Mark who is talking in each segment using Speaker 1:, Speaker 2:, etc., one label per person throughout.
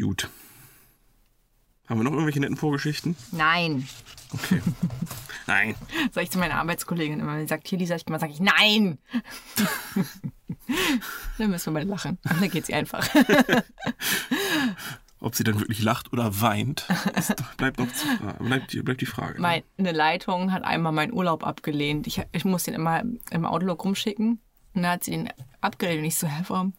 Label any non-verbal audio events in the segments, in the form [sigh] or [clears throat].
Speaker 1: Gut. Haben wir noch irgendwelche netten Vorgeschichten?
Speaker 2: Nein.
Speaker 1: Okay. [laughs] Nein.
Speaker 2: Sag ich zu meiner Arbeitskollegin immer, wenn sie sagt, hier, Lisa, ich mal, sage ich, nein. [laughs] dann müssen wir mal lachen. Und dann geht sie einfach. [laughs]
Speaker 1: Ob sie dann wirklich lacht oder weint, bleibt noch zu, bleibt, bleibt die Frage.
Speaker 2: Meine Leitung hat einmal meinen Urlaub abgelehnt. Ich, ich muss den immer im Outlook rumschicken. Und dann hat sie ihn abgelehnt. Und ich so, hä, warum,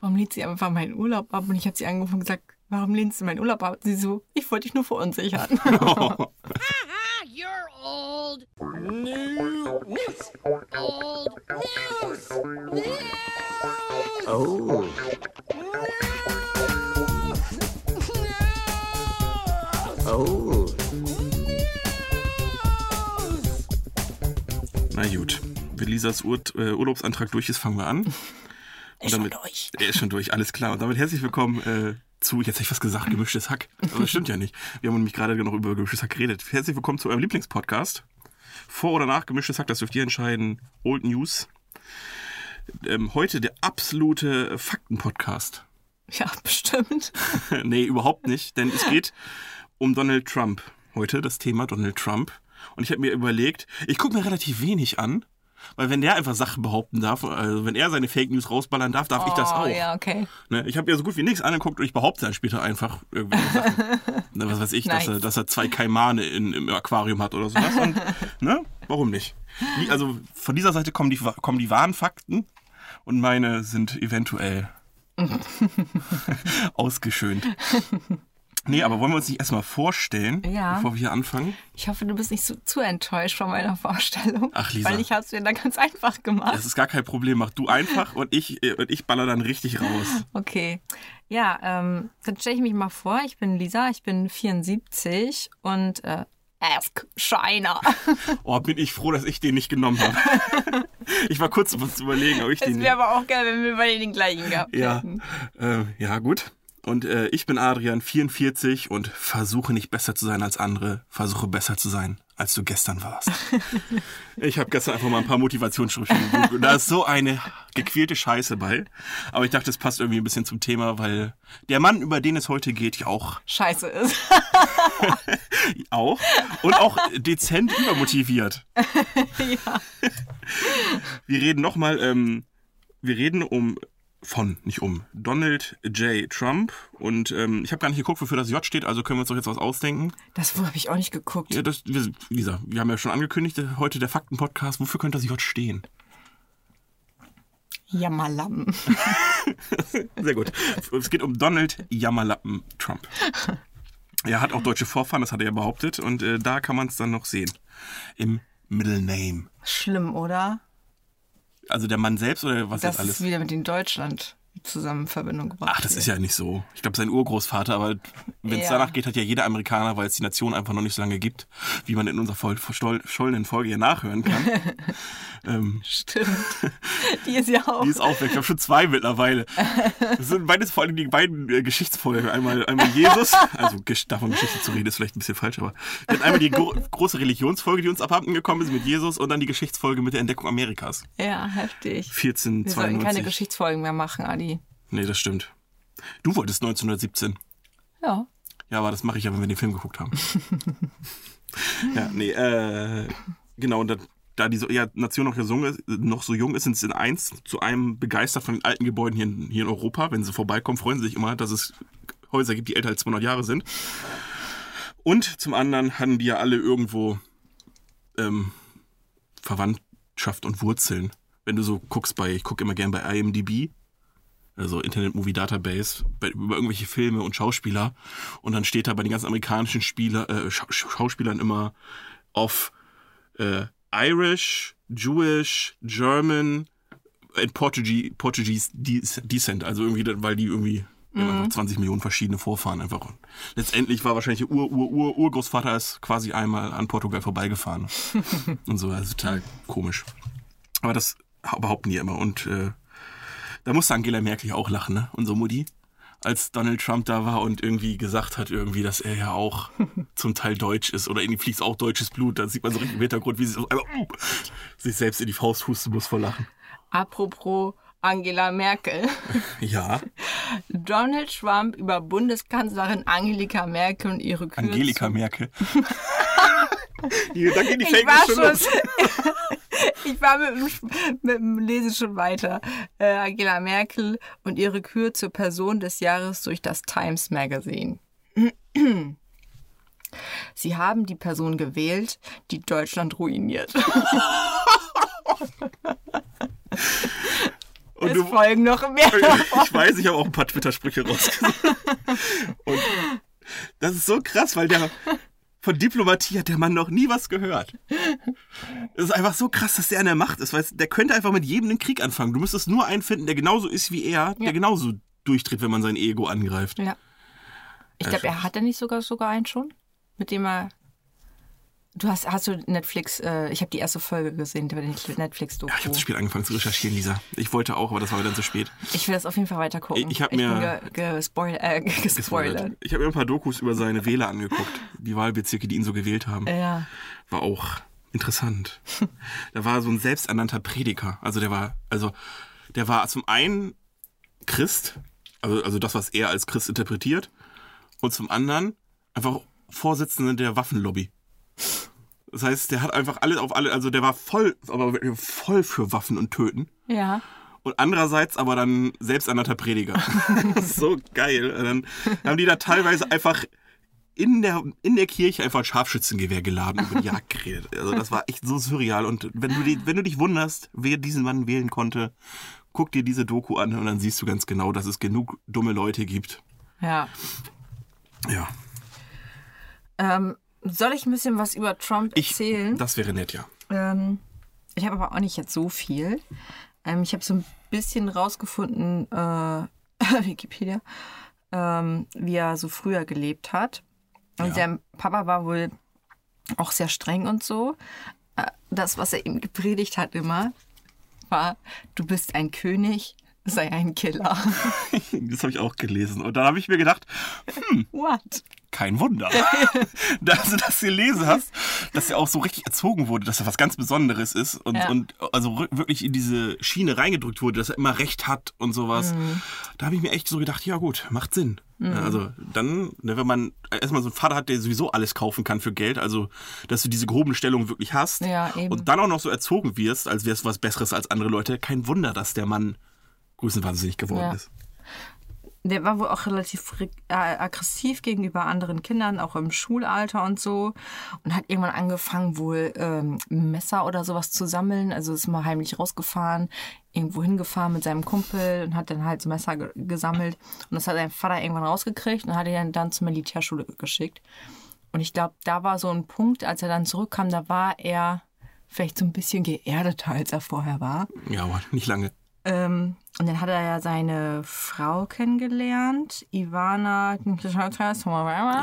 Speaker 2: warum lehnt sie einfach meinen Urlaub ab? Und ich habe sie angerufen und gesagt, warum lehnst du meinen Urlaub ab? Und sie so, ich wollte dich nur verunsichern.
Speaker 1: Oh.
Speaker 3: You're old. News. Old news. News.
Speaker 4: Oh. Oh.
Speaker 1: Na gut. Wenn Lisas Ur äh, Urlaubsantrag durch ist, fangen wir an.
Speaker 2: Ist schon durch.
Speaker 1: Er [laughs] ist schon durch, alles klar. Und damit herzlich willkommen äh, zu, jetzt hätte ich was gesagt, gemischtes Hack. Aber das stimmt ja nicht. Wir haben nämlich gerade noch über gemischtes Hack geredet. Herzlich willkommen zu eurem Lieblingspodcast. Vor oder nach gemischtes Hack, das dürft ihr entscheiden. Old News. Ähm, heute der absolute Fakten-Podcast.
Speaker 2: Ja, bestimmt. [laughs]
Speaker 1: nee, überhaupt nicht, denn es geht um Donald Trump. Heute das Thema Donald Trump. Und ich habe mir überlegt, ich gucke mir relativ wenig an, weil wenn der einfach Sachen behaupten darf, also wenn er seine Fake News rausballern darf, darf ich das
Speaker 2: Oh,
Speaker 1: auch.
Speaker 2: Ja, okay.
Speaker 1: Ne? Ich habe ja so gut wie nichts angeguckt und ich behaupte dann später einfach irgendwelche Sachen. [laughs] Ne, was weiß ich, dass,
Speaker 2: Nice.
Speaker 1: er, dass er zwei Kaimane in, im Aquarium hat oder sowas. Und, [laughs] ne? Warum nicht? Die- Also von dieser Seite kommen die, kommen die wahren Fakten und meine sind eventuell [laughs] ausgeschönt. Nee, aber wollen wir uns nicht erstmal vorstellen,
Speaker 2: Ja.
Speaker 1: bevor wir hier anfangen?
Speaker 2: Ich hoffe, du bist nicht so, zu enttäuscht von meiner Vorstellung.
Speaker 1: Ach, Lisa.
Speaker 2: Weil ich habe es mir da ganz einfach gemacht.
Speaker 1: Das ist gar kein Problem. Mach du einfach und ich, äh, und ich baller dann richtig raus.
Speaker 2: Okay. Ja, ähm, dann stelle ich mich mal vor. Ich bin Lisa, ich bin 74 und äh, Ask Shiner. [laughs]
Speaker 1: Oh, bin ich froh, dass ich den nicht genommen habe. Ich war kurz was zu überlegen, ob ich
Speaker 2: Es
Speaker 1: den
Speaker 2: wäre aber auch geil, wenn wir beide den gleichen gehabt
Speaker 1: Ja,
Speaker 2: hätten.
Speaker 1: äh, ja gut. Und äh, ich bin Adrian, 44 und versuche nicht besser zu sein als andere, versuche besser zu sein, als du gestern warst. [laughs] ich habe gestern einfach mal ein paar Motivationsschriften gegoogelt und da ist so eine gequälte Scheiße bei. Aber ich dachte, es passt irgendwie ein bisschen zum Thema, weil der Mann, über den es heute geht, ja auch,
Speaker 2: Scheiße ist. [laughs]
Speaker 1: auch und auch dezent übermotiviert. [laughs]
Speaker 2: ja.
Speaker 1: Wir reden nochmal, ähm, wir reden um von, nicht um, Donald J. Trump. Und ähm, ich habe gar nicht geguckt, wofür das J steht, also können wir uns doch jetzt was ausdenken.
Speaker 2: Das habe ich auch nicht geguckt.
Speaker 1: Ja, das, wir, Lisa, wir haben ja schon angekündigt, äh, heute der Fakten-Podcast. Wofür könnte das J stehen?
Speaker 2: Jammerlappen. [laughs]
Speaker 1: Sehr gut. Es geht um Donald Jammerlappen Trump. Er hat auch deutsche Vorfahren, das hat er ja behauptet. Und äh, da kann man es dann noch sehen. Im Middle Name.
Speaker 2: Schlimm, oder?
Speaker 1: Also der Mann selbst oder was
Speaker 2: Das
Speaker 1: jetzt alles?
Speaker 2: ist wieder mit dem Deutschland zusammen in Verbindung gebracht.
Speaker 1: Ach, das ist ja nicht so. Ich glaube, sein Urgroßvater, aber wenn es
Speaker 2: Ja.
Speaker 1: danach geht, hat ja jeder Amerikaner, weil es die Nation einfach noch nicht so lange gibt, wie man in unserer verschollenen Folge ja nachhören kann. [laughs] ähm,
Speaker 2: Stimmt. [laughs] Die ist ja auch.
Speaker 1: die ist auch weg. Ich habe schon zwei mittlerweile. Das sind beides vor allem die beiden äh, Geschichtsfolgen. Einmal, einmal Jesus, also davon Geschichte zu reden, ist vielleicht ein bisschen falsch, aber wir hatten einmal die gro große Religionsfolge, die uns abhanden gekommen ist mit Jesus und dann die Geschichtsfolge mit der Entdeckung Amerikas.
Speaker 2: Ja, heftig.
Speaker 1: 1492.
Speaker 2: Wir sollten keine Geschichtsfolgen mehr machen, Adi.
Speaker 1: Nee, das stimmt. Du wolltest 1917.
Speaker 2: Ja.
Speaker 1: Ja, aber das mache ich ja, wenn wir den Film geguckt haben. [laughs] ja, nee, äh, genau, und da, da die ja, Nation noch, ist, noch so jung ist, sind sie in eins zu einem begeistert von den alten Gebäuden hier in, hier in Europa. Wenn sie vorbeikommen, freuen sie sich immer, dass es Häuser gibt, die älter als 200 Jahre sind. Und zum anderen hatten die ja alle irgendwo ähm, Verwandtschaft und Wurzeln. Wenn du so guckst bei, ich gucke immer gern bei IMDb, also Internet Movie Database, bei, über irgendwelche Filme und Schauspieler. Und dann steht da bei den ganzen amerikanischen Spieler, äh, Scha Schauspielern immer auf äh, Irish, Jewish, German and Portuguese, Portuguese Des- Descent. Also irgendwie, weil die irgendwie die haben einfach 20 Millionen verschiedene Vorfahren einfach. Und letztendlich war wahrscheinlich Ur, Ur, Ur, Urgroßvater ist quasi einmal an Portugal vorbeigefahren. [laughs] und so, also total komisch. Aber das behaupten die immer. Und äh, da musste Angela Merkel ja auch lachen, ne? Unsere Mutti. Als Donald Trump da war und irgendwie gesagt hat, irgendwie, dass er ja auch [laughs] zum Teil deutsch ist oder in ihm fließt auch deutsches Blut, da sieht man so richtig im Hintergrund, wie sie so einfach, uh, sich selbst in die Faust husten muss vor Lachen.
Speaker 2: Apropos Angela Merkel. [laughs]
Speaker 1: Ja,
Speaker 2: Donald Trump über Bundeskanzlerin Angelika Merkel und ihre Kürzung.
Speaker 1: Angelika Merkel. [laughs] Hier, da geht die
Speaker 2: Ich war
Speaker 1: schon
Speaker 2: schon, [laughs] ich war mit, dem- mit dem Lesen schon weiter. Äh, Angela Merkel und ihre Kür zur Person des Jahres durch das Times Magazine. Sie haben die Person gewählt, die Deutschland ruiniert.
Speaker 1: Und
Speaker 2: Es
Speaker 1: du,
Speaker 2: folgen noch mehr. [laughs]
Speaker 1: ich weiß, ich habe auch ein paar Twitter-Sprüche rausgesucht. Und das ist so krass, weil der von Diplomatie hat der Mann noch nie was gehört. Es ist einfach so krass, dass der an der Macht ist, weil der könnte einfach mit jedem einen Krieg anfangen. Du müsstest nur einen finden, der genauso ist wie er, der
Speaker 2: Ja.
Speaker 1: genauso durchdreht, wenn man sein Ego angreift.
Speaker 2: Ja. Ich glaube, er hatte nicht sogar sogar einen schon, mit dem er. Du hast, hast du Netflix, äh, ich habe die erste Folge gesehen, der Netflix-Doku.
Speaker 1: Ja, ich habe zu spät angefangen zu recherchieren, Lisa. Ich wollte auch, aber das war dann zu spät.
Speaker 2: Ich will das auf jeden Fall weiter gucken.
Speaker 1: Ich- ich hab mir-
Speaker 2: ge gespoil äh, [laughs] gespoilert.
Speaker 1: Ich habe mir ein paar Dokus über seine Wähler angeguckt, die Wahlbezirke, die ihn so gewählt haben.
Speaker 2: Ja.
Speaker 1: War auch interessant. [laughs] da war so ein selbsternannter Prediger. Also der war, also der war zum einen Christ, also, also das, was er als Christ interpretiert, und zum anderen einfach Vorsitzender der Waffenlobby. Das heißt, der hat einfach alles auf alle, also der war voll, aber voll für Waffen und Töten.
Speaker 2: Ja.
Speaker 1: Und andererseits aber dann selbsternannter Prediger. [laughs] so geil. Und dann haben die da teilweise einfach in der, in der Kirche einfach ein Scharfschützengewehr geladen und über die Jagd geredet. Also das war echt so surreal. Und wenn du, die, wenn du dich wunderst, wer diesen Mann wählen konnte, guck dir diese Doku an und dann siehst du ganz genau, dass es genug dumme Leute gibt.
Speaker 2: Ja.
Speaker 1: Ja.
Speaker 2: Ähm, soll ich ein bisschen was über Trump
Speaker 1: Ich,
Speaker 2: erzählen?
Speaker 1: das wäre nett, ja.
Speaker 2: Ähm, ich habe aber auch nicht jetzt so viel. Ähm, ich habe so ein bisschen rausgefunden, äh, [laughs] Wikipedia, ähm, wie er so früher gelebt hat. Und
Speaker 1: Ja.
Speaker 2: sein Papa war wohl auch sehr streng und so. Äh, Das, was er ihm gepredigt hat immer, war, du bist ein König, sei ein Killer. [laughs]
Speaker 1: Das habe ich auch gelesen. Und dann habe ich mir gedacht,
Speaker 2: What?
Speaker 1: kein Wunder, [laughs] dass du das gelesen hast, dass er auch so richtig erzogen wurde, dass er was ganz Besonderes ist und,
Speaker 2: Ja.
Speaker 1: und also wirklich in diese Schiene reingedrückt wurde, dass er immer Recht hat und sowas.
Speaker 2: Mhm.
Speaker 1: Da habe ich mir echt so gedacht, ja gut, macht Sinn. Ja, Also dann, ne, wenn man erstmal so einen Vater hat, der sowieso alles kaufen kann für Geld, also dass du diese gehobene Stellung wirklich hast
Speaker 2: Ja,
Speaker 1: und dann auch noch so erzogen wirst, als wärst du was Besseres als andere Leute, kein Wunder, dass der Mann größenwahnsinnig geworden
Speaker 2: Ja.
Speaker 1: ist.
Speaker 2: Der war wohl auch relativ äh, aggressiv gegenüber anderen Kindern, auch im Schulalter und so. Und hat irgendwann angefangen, wohl ähm, Messer oder sowas zu sammeln. Also ist mal heimlich rausgefahren, irgendwo hingefahren mit seinem Kumpel und hat dann halt so Messer ge gesammelt. Und das hat sein Vater irgendwann rausgekriegt und hat ihn dann zur Militärschule geschickt. Und ich glaube, da war so ein Punkt, als er dann zurückkam, da war er vielleicht so ein bisschen geerdeter, als er vorher war.
Speaker 1: Ja, aber nicht lange.
Speaker 2: Ähm, und dann hat er ja seine Frau kennengelernt, Ivana. [laughs]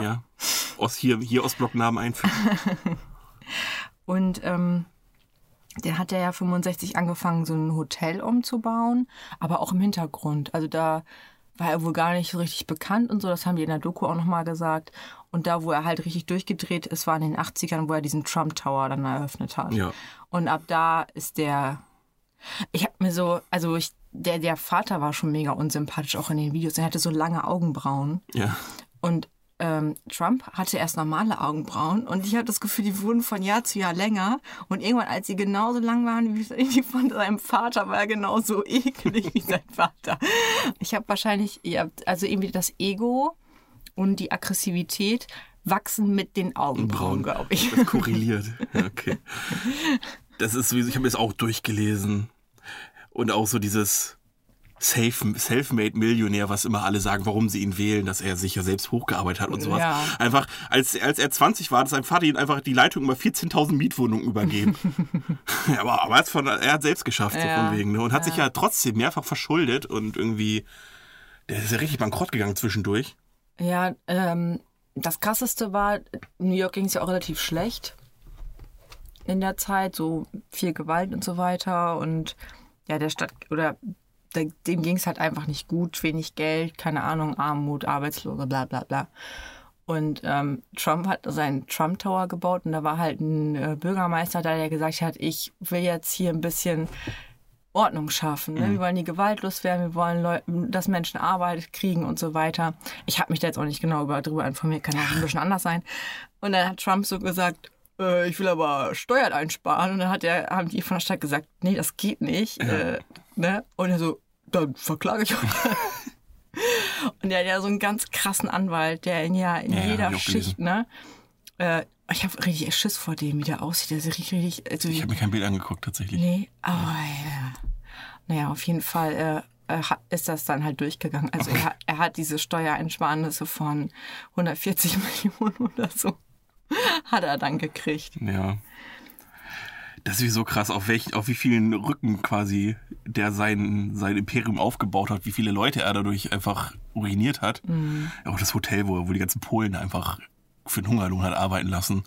Speaker 2: Ja.
Speaker 1: Aus hier, hier Ostblocknamen einfügen. [laughs]
Speaker 2: Und ähm, dann hat er ja 65 angefangen, so ein Hotel umzubauen, aber auch im Hintergrund. Also da war er wohl gar nicht so richtig bekannt und so. Das haben die in der Doku auch nochmal gesagt. Und da, wo er halt richtig durchgedreht ist, war in den 80ern, wo er diesen Trump Tower dann eröffnet hat.
Speaker 1: Ja.
Speaker 2: Und ab da ist der. Ich hab mir so, also ich, der, der Vater war schon mega unsympathisch, auch in den Videos. Er hatte so lange Augenbrauen.
Speaker 1: Ja.
Speaker 2: Und ähm, Trump hatte erst normale Augenbrauen und ich habe das Gefühl, die wurden von Jahr zu Jahr länger. Und irgendwann, als sie genauso lang waren wie die von seinem Vater, war er genauso [laughs] eklig wie sein Vater. Ich habe wahrscheinlich, ja, also irgendwie das Ego und die Aggressivität wachsen mit den Augenbrauen, glaube ich.
Speaker 1: Das korreliert. Ja, Okay. [laughs] Das ist sowieso, ich habe es auch durchgelesen. Und auch so dieses Safe- Self-Made Millionär, was immer alle sagen, warum sie ihn wählen, dass er sich ja selbst hochgearbeitet hat und sowas.
Speaker 2: Ja.
Speaker 1: Einfach, als, als er 20 war, hat sein Vater ihm einfach die Leitung über 14.000 Mietwohnungen übergeben. ja, [laughs] [laughs] aber, aber er, von, er hat selbst geschafft, so
Speaker 2: Ja.
Speaker 1: von wegen. Ne? Und hat sich ja trotzdem mehrfach verschuldet und irgendwie, der ist ja richtig bankrott gegangen zwischendurch.
Speaker 2: Ja, ähm, das krasseste war, New York ging es ja auch relativ schlecht in der Zeit, so viel Gewalt und so weiter. Und ja, der Stadt oder der, dem ging es halt einfach nicht gut, wenig Geld, keine Ahnung, Armut, Arbeitslose, bla bla bla. Und ähm, Trump hat seinen Trump Tower gebaut und da war halt ein äh, Bürgermeister da, der gesagt hat, ich will jetzt hier ein bisschen Ordnung schaffen. Ne? Wir wollen die gewaltlos werden, wir wollen, Leu dass Menschen Arbeit kriegen und so weiter. Ich habe mich da jetzt auch nicht genau über, darüber informiert, kann ja auch ein bisschen anders sein. Und dann hat Trump so gesagt, äh, ich will aber Steuern einsparen. Und dann hat er, haben die von der Stadt gesagt, nee, das geht nicht. Äh, ne? Und er so, dann verklage ich euch. [laughs] Und der hat ja so einen ganz krassen Anwalt, der in, ja, in
Speaker 1: Ja, ja,
Speaker 2: jeder Schicht, ne? Äh, ich habe richtig Schiss vor dem, wie der aussieht. Der sieht richtig, also
Speaker 1: Ich habe mir kein Bild angeguckt, tatsächlich.
Speaker 2: Nee, aber ja. Naja, auf jeden Fall äh, äh, ist das dann halt durchgegangen. Also er, hat- [laughs] er hat diese Steuereinsparnisse von 140 [laughs] Millionen oder so, [laughs] hat er dann gekriegt.
Speaker 1: Ja. Das ist so krass, auf, welch, auf wie vielen Rücken quasi der sein, sein Imperium aufgebaut hat, wie viele Leute er dadurch einfach ruiniert hat.
Speaker 2: Mhm.
Speaker 1: Auch das Hotel, wo, wo die ganzen Polen einfach für den Hungerlohn hat arbeiten lassen.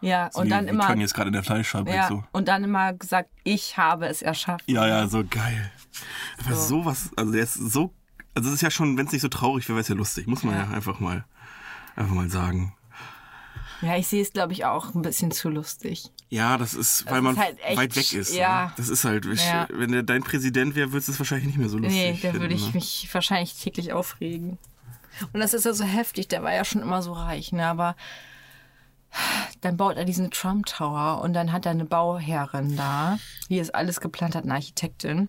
Speaker 2: Ja,
Speaker 1: So
Speaker 2: und
Speaker 1: wie,
Speaker 2: dann
Speaker 1: wie
Speaker 2: immer,
Speaker 1: jetzt gerade in der Fleischfabrik
Speaker 2: ja,
Speaker 1: so.
Speaker 2: und dann immer gesagt, ich habe es erschaffen.
Speaker 1: Ja, ja, so geil. Aber
Speaker 2: So.
Speaker 1: sowas, also der ist so, also es ist ja schon, wenn es nicht so traurig wäre, wäre es ja lustig, muss man ja,
Speaker 2: Ja.
Speaker 1: einfach mal, einfach mal sagen.
Speaker 2: Ja, ich sehe es, glaube ich, auch ein bisschen zu lustig.
Speaker 1: Ja, das ist, weil
Speaker 2: ist
Speaker 1: man
Speaker 2: halt echt
Speaker 1: weit weg ist.
Speaker 2: ja.
Speaker 1: Ne? Das ist halt, ich,
Speaker 2: Ja.
Speaker 1: wenn der dein Präsident wäre, würdest du es wahrscheinlich nicht mehr so lustig
Speaker 2: Nee, da würde ich
Speaker 1: ne?
Speaker 2: mich wahrscheinlich täglich aufregen. Und das ist ja so heftig, der war ja schon immer so reich, ne? Aber dann baut er diesen Trump Tower und dann hat er eine Bauherrin da, die es alles geplant hat, eine Architektin.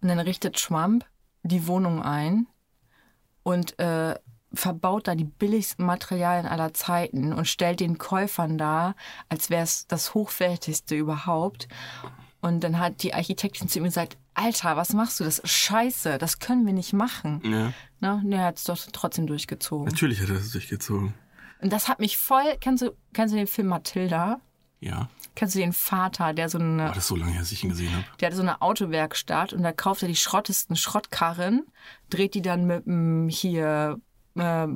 Speaker 2: Und dann richtet Trump die Wohnung ein und äh, verbaut da die billigsten Materialien aller Zeiten und stellt den Käufern dar, als wäre es das hochwertigste überhaupt. Und dann hat die Architektin zu ihm gesagt, Alter, was machst du? Das ist scheiße, das können wir nicht machen.
Speaker 1: Ja,
Speaker 2: Ne? Er hat es doch trotzdem durchgezogen.
Speaker 1: natürlich hat er das durchgezogen.
Speaker 2: Und das hat mich voll, kennst du, kennst du den Film Matilda?
Speaker 1: Ja,
Speaker 2: Kennst du den Vater, der so eine,
Speaker 1: war das so lange, her, dass ich ihn gesehen habe.
Speaker 2: der hat so eine Autowerkstatt und da kauft er die schrottesten Schrottkarren, dreht die dann mit dem hier äh,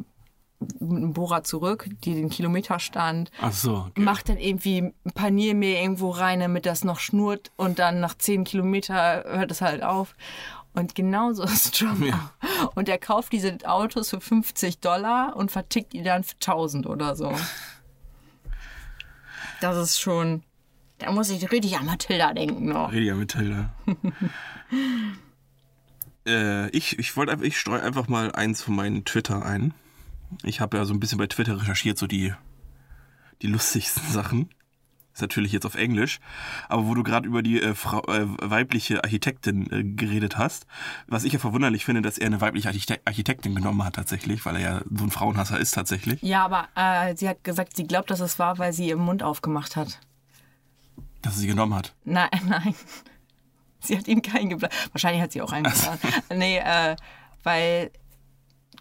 Speaker 2: mit dem Bohrer zurück, die den Kilometerstand,
Speaker 1: Ach so, okay.
Speaker 2: macht dann irgendwie ein Paniermehl irgendwo rein, damit das noch schnurrt und dann nach 10 Kilometer hört es halt auf. Und genauso ist Trump.
Speaker 1: Ja.
Speaker 2: Und er kauft diese Autos für 50 Dollar und vertickt die dann für 1000 oder so. Das ist schon. Da muss ich richtig an Matilda denken noch.
Speaker 1: Redia Matilda. [laughs] äh, ich ich wollte ich streue einfach mal eins von meinen Twitter ein. Ich habe ja so ein bisschen bei Twitter recherchiert, so die, die lustigsten Sachen. Ist natürlich jetzt auf Englisch. Aber wo du gerade über die äh, Frau, äh, weibliche Architektin äh, geredet hast, was ich ja verwunderlich finde, dass er eine weibliche Archite Architektin genommen hat tatsächlich, weil er ja so ein Frauenhasser ist tatsächlich.
Speaker 2: Ja, aber äh, sie hat gesagt, sie glaubt, dass es war, weil sie ihren Mund aufgemacht hat.
Speaker 1: Dass sie genommen hat.
Speaker 2: Nein, [laughs] nein. [laughs] Sie hat ihm keinen geplant. Wahrscheinlich hat sie auch einen geplant. [laughs] nee, äh, weil,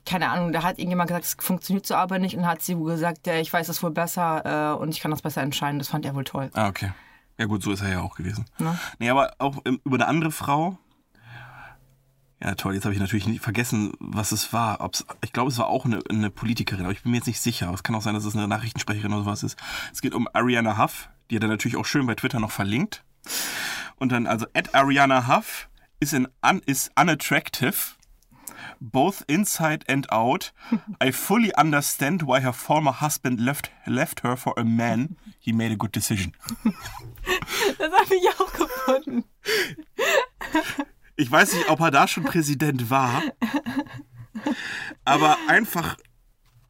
Speaker 2: keine Ahnung, da hat irgendjemand gesagt, es funktioniert so aber nicht und hat sie gesagt, ja, ich weiß das wohl besser äh, und ich kann das besser entscheiden. Das fand er wohl toll.
Speaker 1: Ah, okay. Ja gut, so ist er ja auch gewesen.
Speaker 2: Ne?
Speaker 1: Nee, aber auch ähm, über eine andere Frau. Ja, toll, jetzt habe ich natürlich nicht vergessen, was es war. Ob's, ich glaube, es war auch eine, eine Politikerin, aber ich bin mir jetzt nicht sicher. Es kann auch sein, dass es eine Nachrichtensprecherin oder sowas ist. Es geht um Ariana Huff, die hat er natürlich auch schön bei Twitter noch verlinkt. Und dann, also, at Ariana Huff is, an un, is unattractive, both inside and out. I fully understand why her former husband left, left her for a man. He made a good decision. [laughs]
Speaker 2: Das habe ich auch gefunden.
Speaker 1: Ich weiß nicht, ob er da schon Präsident war, aber einfach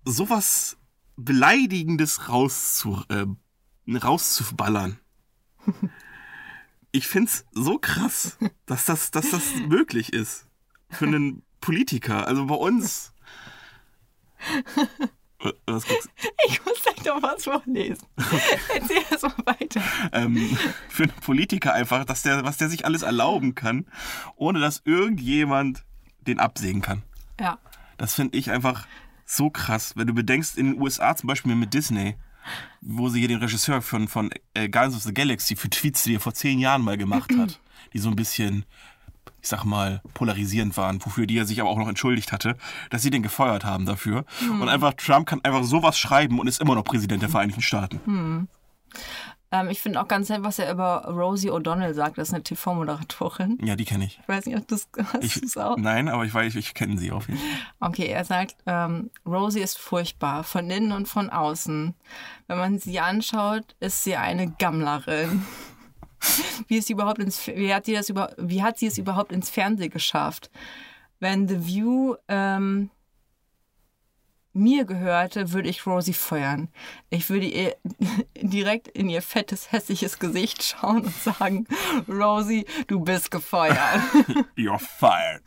Speaker 1: sowas Beleidigendes rauszu, äh, rauszuballern. Ich find's so krass, dass das, dass das möglich ist. Für einen Politiker. Also bei uns. Äh, Was guckst,
Speaker 2: Ich muss gleich noch was vorlesen. Erzähl erst mal weiter.
Speaker 1: ähm, für einen Politiker einfach, dass der, was der sich alles erlauben kann, ohne dass irgendjemand den absägen kann.
Speaker 2: Ja.
Speaker 1: Das finde ich einfach so krass. Wenn du bedenkst, in den USA zum Beispiel mit Disney, wo sie hier den Regisseur von, von äh, Guardians of the Galaxy für Tweets, die er vor zehn Jahren mal gemacht hat, die so ein bisschen, ich sag mal, polarisierend waren, wofür die er sich aber auch noch entschuldigt hatte, dass sie den gefeuert haben dafür. Und einfach, Trump kann einfach sowas schreiben und ist immer noch Präsident der Vereinigten Staaten.
Speaker 2: Ähm, ich finde auch ganz nett, was er über Rosie O'Donnell sagt. Das ist eine TV-Moderatorin.
Speaker 1: Ja, die kenne ich.
Speaker 2: Ich weiß nicht, ob du es hast.
Speaker 1: ich
Speaker 2: auch?
Speaker 1: nein, aber ich weiß, ich kenne sie auf jeden Fall.
Speaker 2: Okay, er sagt, ähm, Rosie ist furchtbar, von innen und von außen. Wenn man sie anschaut, ist sie eine Gammlerin. [laughs] wie, ist sie überhaupt ins, wie, hat sie das über, wie hat sie es überhaupt ins Fernsehen geschafft? Wenn The View ähm, mir gehörte, würde ich Rosie feuern. Ich würde ihr [laughs] direkt in ihr fettes, hässliches Gesicht schauen und sagen, Rosie, du bist gefeuert. [laughs]
Speaker 1: You're fired.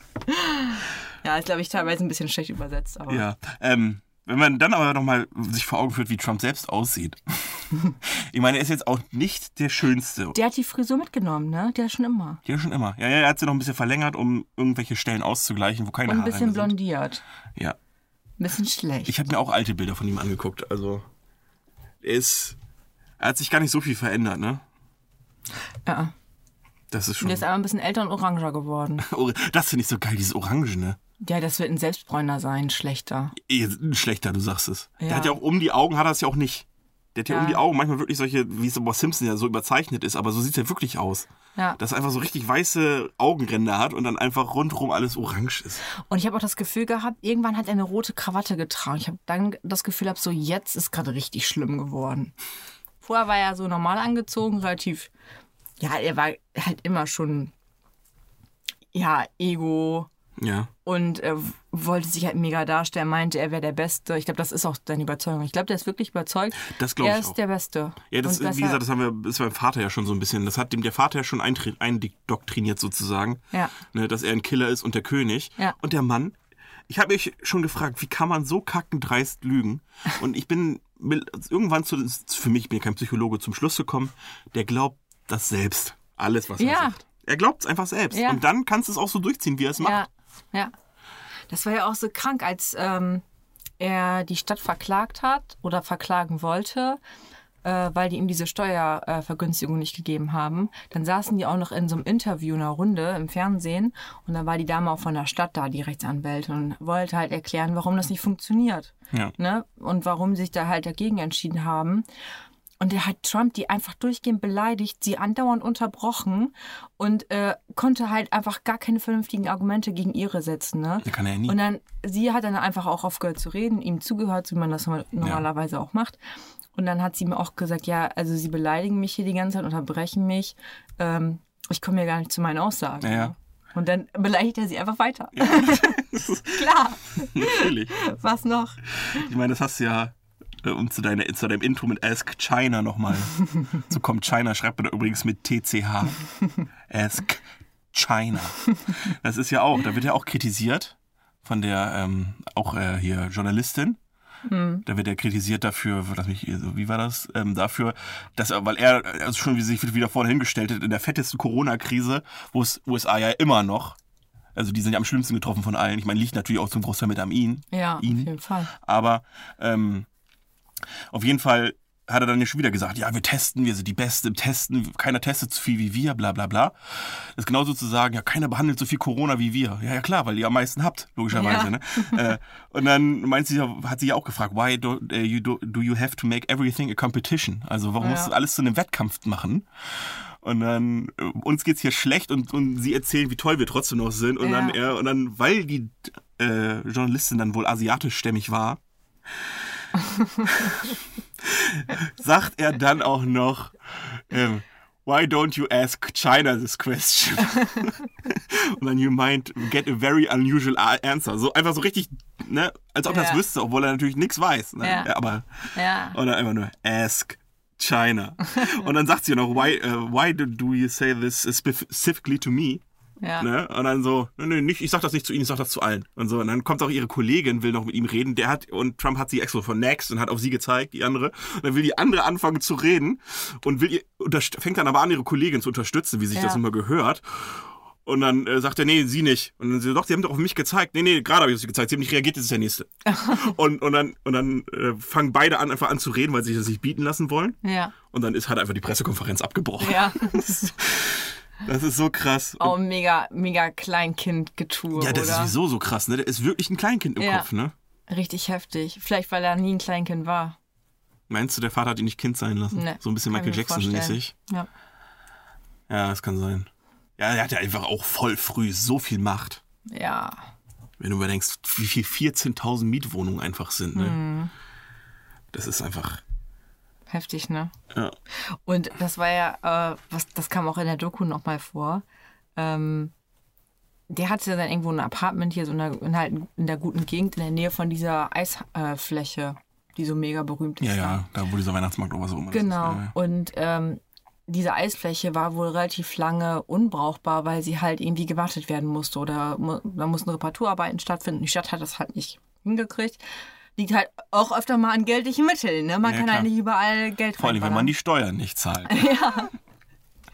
Speaker 2: ja, ist, glaube ich, teilweise ein bisschen schlecht übersetzt. Aber
Speaker 1: Ja. Ähm, wenn man dann aber nochmal sich vor Augen führt, wie Trump selbst aussieht. [laughs] ich meine, er ist jetzt auch nicht der Schönste.
Speaker 2: Der hat die Frisur mitgenommen, ne? Der schon immer.
Speaker 1: Ja, schon immer. Ja, ja, er hat sie noch ein bisschen verlängert, um irgendwelche Stellen auszugleichen, wo keine
Speaker 2: Und ein
Speaker 1: Haare
Speaker 2: bisschen
Speaker 1: mehr sind.
Speaker 2: blondiert.
Speaker 1: Ja.
Speaker 2: Ein bisschen schlecht.
Speaker 1: Ich habe mir auch alte Bilder von ihm angeguckt. Also, er ist. Er hat sich gar nicht so viel verändert, ne?
Speaker 2: ja.
Speaker 1: Das ist schon.
Speaker 2: Der ist aber ein bisschen älter und oranger geworden. [laughs]
Speaker 1: Das finde ich so geil, dieses Orangene.
Speaker 2: Ja, das wird ein Selbstbräuner sein, schlechter.
Speaker 1: Eh, Schlechter, du sagst es.
Speaker 2: Ja.
Speaker 1: Der hat ja auch um die Augen, hat er es ja auch nicht. Der hat ja,
Speaker 2: Ja.
Speaker 1: um die Augen manchmal wirklich solche, wie es bei Simpson ja so überzeichnet ist, aber so sieht er wirklich aus.
Speaker 2: Ja.
Speaker 1: Dass er einfach so richtig weiße Augenränder hat und dann einfach rundherum alles orange ist.
Speaker 2: Und ich habe auch das Gefühl gehabt, irgendwann hat er eine rote Krawatte getragen. Ich habe dann das Gefühl gehabt, so jetzt ist gerade richtig schlimm geworden. Vorher war er so normal angezogen, relativ. Ja, er war halt immer schon. Ja, Ego
Speaker 1: Ja.
Speaker 2: und er wollte sich halt mega darstellen, meinte, er wäre der Beste. Ich glaube, das ist auch seine Überzeugung. Ich glaube, der ist wirklich überzeugt.
Speaker 1: Das glaube
Speaker 2: Er
Speaker 1: ich
Speaker 2: ist
Speaker 1: auch.
Speaker 2: der Beste.
Speaker 1: Ja, das,
Speaker 2: Und
Speaker 1: wie gesagt, das haben wir, war beim Vater ja schon so ein bisschen. Das hat dem der Vater ja schon eindoktriniert sozusagen.
Speaker 2: Ja.
Speaker 1: Ne, dass er ein Killer ist und der König.
Speaker 2: Ja.
Speaker 1: Und der Mann, ich habe mich schon gefragt, wie kann man so kackendreist lügen? Und ich bin irgendwann zu, für mich, ich bin ja kein Psychologe, zum Schluss gekommen, der glaubt das selbst. Alles, was er
Speaker 2: Ja.
Speaker 1: sagt. Er glaubt es einfach selbst.
Speaker 2: Ja.
Speaker 1: Und dann kannst du es auch so durchziehen, wie er es macht.
Speaker 2: Ja. Das war ja auch so krank, als ähm, er die Stadt verklagt hat oder verklagen wollte, äh, weil die ihm diese Steuervergünstigung äh, nicht gegeben haben. Dann saßen die auch noch in so einem Interview in einer Runde im Fernsehen und dann war die Dame auch von der Stadt da, die Rechtsanwältin, und wollte halt erklären, warum das nicht funktioniert.
Speaker 1: Ja.
Speaker 2: Ne? Und warum sie sich da halt dagegen entschieden haben. Und der hat Trump die einfach durchgehend beleidigt, sie andauernd unterbrochen und äh, konnte halt einfach gar keine vernünftigen Argumente gegen ihre setzen. Ne?
Speaker 1: Der kann er ja nie.
Speaker 2: Und dann, sie hat dann einfach auch aufgehört zu reden, ihm zugehört, wie man das normalerweise auch macht. Und dann hat sie mir auch gesagt, ja, also sie beleidigen mich hier die ganze Zeit, unterbrechen mich. Ähm, ich komme ja gar nicht zu meinen Aussagen.
Speaker 1: Ja, ja.
Speaker 2: ne? Und dann beleidigt er sie einfach weiter. [laughs] [laughs] Klar,
Speaker 1: Natürlich.
Speaker 2: was noch?
Speaker 1: Ich meine, das hast du ja, um zu, deiner, zu deinem Intro mit Ask China nochmal [laughs] zu kommen. China schreibt man da übrigens mit TCH. [laughs] Ask China. Das ist ja auch, da wird ja auch kritisiert von der ähm, auch äh, hier Journalistin. Da wird er kritisiert dafür, lass mich, so, wie war das? Ähm, dafür, dass er, weil er also schon wie sich wieder vorne hingestellt hat, in der fettesten Corona-Krise, wo es USA ja immer noch, also die sind ja am schlimmsten getroffen von allen. Ich meine, liegt natürlich auch zum Großteil mit am ihn.
Speaker 2: Ja, auf
Speaker 1: ihn.
Speaker 2: jeden Fall.
Speaker 1: Aber ähm, auf jeden Fall hat er dann ja schon wieder gesagt, ja, wir testen, wir sind die Besten im Testen, keiner testet so viel wie wir, bla bla bla. Das ist genauso zu sagen, ja, keiner behandelt so viel Corona wie wir. Ja, ja klar, weil ihr am meisten habt, logischerweise.
Speaker 2: Ja.
Speaker 1: Ne? äh, und dann meint sie, hat sie ja auch gefragt, why do, äh, you do, do you have to make everything a competition? Also warum
Speaker 2: Ja.
Speaker 1: musst du alles zu einem Wettkampf machen? Und dann, äh, uns geht's hier schlecht und, und sie erzählen, wie toll wir trotzdem noch sind. Und
Speaker 2: Ja.
Speaker 1: dann er, und dann, weil die äh, Journalistin dann wohl asiatischstämmig war, [laughs] sagt er dann auch noch, ähm, why don't you ask China this question? [laughs] Und dann you might get a very unusual answer. So einfach so richtig, ne, als ob er
Speaker 2: Ja.
Speaker 1: das wüsste, obwohl er natürlich nichts weiß. Ne?
Speaker 2: Ja.
Speaker 1: Aber
Speaker 2: Ja.
Speaker 1: dann einfach nur ask China. [laughs] Und dann sagt sie noch, why, uh, why do you say this specifically to me?
Speaker 2: Ja.
Speaker 1: Ne? Und dann so, nee, nee, nicht, ich sag das nicht zu Ihnen, ich sag das zu allen. Und so, und dann kommt auch ihre Kollegin, will noch mit ihm reden. Der hat, und Trump hat sie extra von Next und hat auf sie gezeigt, die andere. Und dann will die andere anfangen zu reden und will ihr, fängt dann aber an, ihre Kollegin zu unterstützen, wie sich
Speaker 2: Ja.
Speaker 1: das immer gehört. Und dann äh, sagt er, nee, sie nicht. Und dann sie, doch, sie haben doch auf mich gezeigt. Nee, nee, gerade habe ich auf sie gezeigt. Sie haben nicht reagiert, das ist der Nächste. [laughs] und, und dann, und dann äh, fangen beide an, einfach an zu reden, weil sie sich das nicht bieten lassen wollen.
Speaker 2: Ja.
Speaker 1: Und dann ist halt einfach die Pressekonferenz abgebrochen.
Speaker 2: Ja. [laughs] [laughs]
Speaker 1: Das ist so krass.
Speaker 2: Oh, mega, mega Kleinkind-Getue,
Speaker 1: ja, das
Speaker 2: oder?
Speaker 1: ist sowieso so krass, ne? Der ist wirklich ein Kleinkind im
Speaker 2: Ja.
Speaker 1: Kopf, ne?
Speaker 2: Richtig heftig. Vielleicht, weil er nie ein Kleinkind war.
Speaker 1: Meinst du, der Vater hat ihn nicht Kind sein lassen?
Speaker 2: Nee,
Speaker 1: so ein bisschen Michael. Jackson-mäßig.
Speaker 2: Ja.
Speaker 1: Ja, das kann sein. Ja, er hat ja einfach auch voll früh so viel Macht.
Speaker 2: Ja.
Speaker 1: Wenn du überdenkst, wie viel 14.000 Mietwohnungen einfach sind, ne?
Speaker 2: Mhm.
Speaker 1: Das ist einfach.
Speaker 2: Heftig, ne?
Speaker 1: Ja.
Speaker 2: Und das war ja, äh, was, das kam auch in der Doku nochmal vor. Ähm, der hatte dann irgendwo ein Apartment hier so in der, in, halt in der guten Gegend in der Nähe von dieser Eisfläche, die so mega berühmt ist.
Speaker 1: Ja, ja, da wo dieser Weihnachtsmarkt oder so immer das
Speaker 2: Genau.
Speaker 1: Ist, ja, ja.
Speaker 2: Und ähm, diese Eisfläche war wohl relativ lange unbrauchbar, weil sie halt irgendwie gewartet werden musste oder mu da mussten Reparaturarbeiten stattfinden. Die Stadt hat das halt nicht hingekriegt. Liegt halt auch öfter mal an geldlichen Mitteln. Ne? Man
Speaker 1: Ja,
Speaker 2: kann
Speaker 1: klar.
Speaker 2: halt nicht überall Geld
Speaker 1: Vor allem, wenn man die Steuern nicht zahlt. [laughs]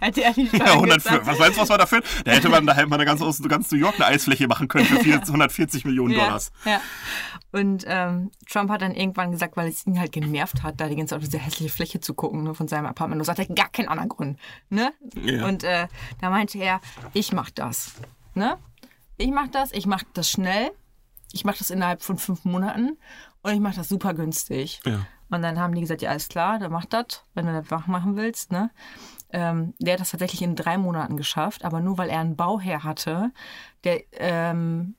Speaker 2: Hätte er nicht
Speaker 1: Ja, 104, was meinst du, was war dafür? Da hätte man, da hätte man eine ganz, New York eine Eisfläche machen können für 4 140 Millionen
Speaker 2: ja,
Speaker 1: Dollars.
Speaker 2: ja. Und ähm, Trump hat dann irgendwann gesagt, weil es ihn halt genervt hat, da die ganze Zeit auf diese hässliche Fläche zu gucken ne, von seinem Apartment. Und sagt er gar keinen anderen Grund. Ne?
Speaker 1: Ja.
Speaker 2: Und äh, da meinte er, ich mach das. Ne? Ich mach das, ich mach das schnell. Ich mach das innerhalb von fünf Monaten. Und ich mach das super günstig.
Speaker 1: Ja.
Speaker 2: Und dann haben die gesagt, ja, alles klar, dann mach das, wenn du das wach machen willst. Ne? Ähm, der hat das tatsächlich in drei Monaten geschafft, aber nur weil er einen Bauherr hatte, der ähm,